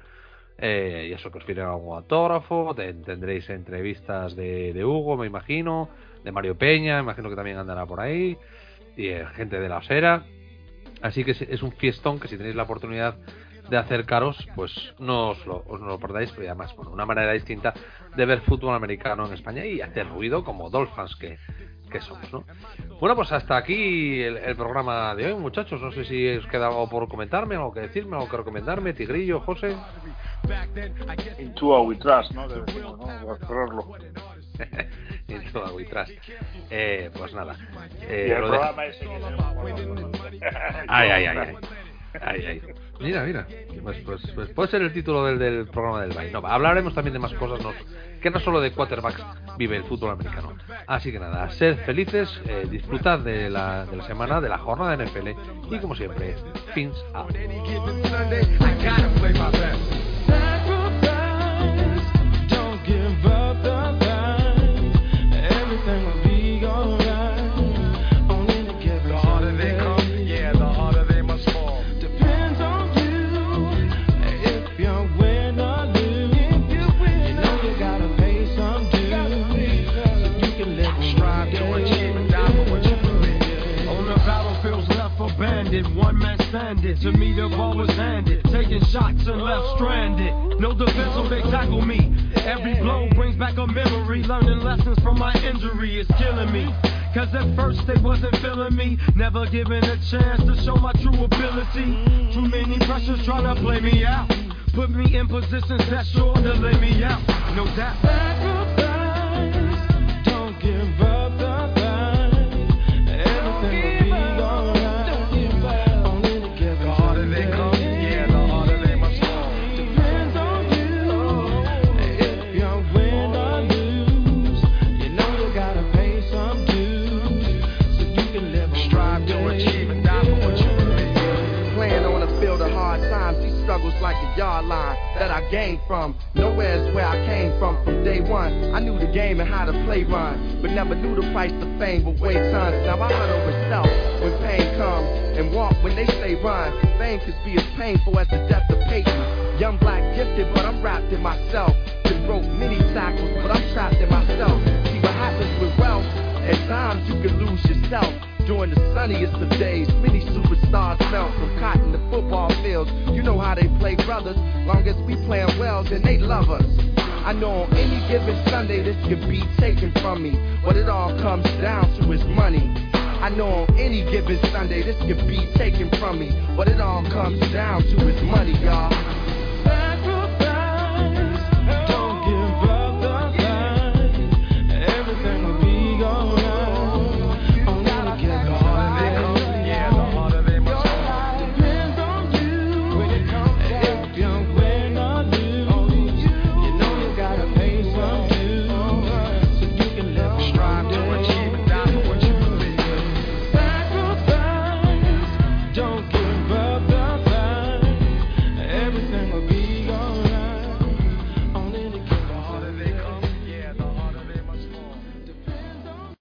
eh, y eso que os piden algún autógrafo, te- tendréis entrevistas de, de Hugo, me imagino, de Mario Peña, me imagino que también andará por ahí, y eh, gente de la Osera. Así que es, es un fiestón que si tenéis la oportunidad de acercaros, pues no os lo, os no lo perdáis, pero además, bueno, una manera distinta de ver fútbol americano en España y hacer ruido como Dolphins que, que somos, ¿no? Bueno, pues hasta aquí el, el programa de hoy, muchachos. No sé si os queda algo por comentarme, algo que decirme, algo que recomendarme, Tigrillo, José. Into a We Trust, ¿no? Debe ser, ¿no? Todo algo detrás. Eh, pues nada. eh, y el programa ese que. Ay, ay, ay, ay. Ay, ay. Mira, mira. Pues, pues, pues puede ser el título del, del programa del baile. No, hablaremos también de más cosas, no, que no solo de quarterbacks vive el fútbol americano. Así que nada, sed felices, eh, disfrutad de la, de la semana, de la jornada de NFL y como siempre, fins. Sacrifice, don't give up the standing. To me, the ball was handed. Taking shots and left stranded. No defense, so they tackle me. Every blow brings back a memory. Learning lessons from my injury is killing me. Cause at first they wasn't feeling me. Never given a chance to show my true ability. Too many pressures trying to play me out. Put me in positions that's sure to lay me out. No doubt. Gained from. Nowhere's where I came from from day one. I knew the game and how to play run, but never knew the price of fame would weigh tons. Now I hunt over self when pain comes and walk when they say run. Fame could be as painful as the death of Peyton. Young black gifted, but I'm wrapped in myself. Been broke many tackles, but I'm trapped in myself. See what happens with wealth. At times you can lose yourself. During the sunniest of days, many superstars fell from cotton to football fields. You know how they play brothers. Long as we playing well, then they love us. I know on any given Sunday this could be taken from me. but it all comes down to is money. I know on any given Sunday this could be taken from me. but it all comes down to is money, y'all.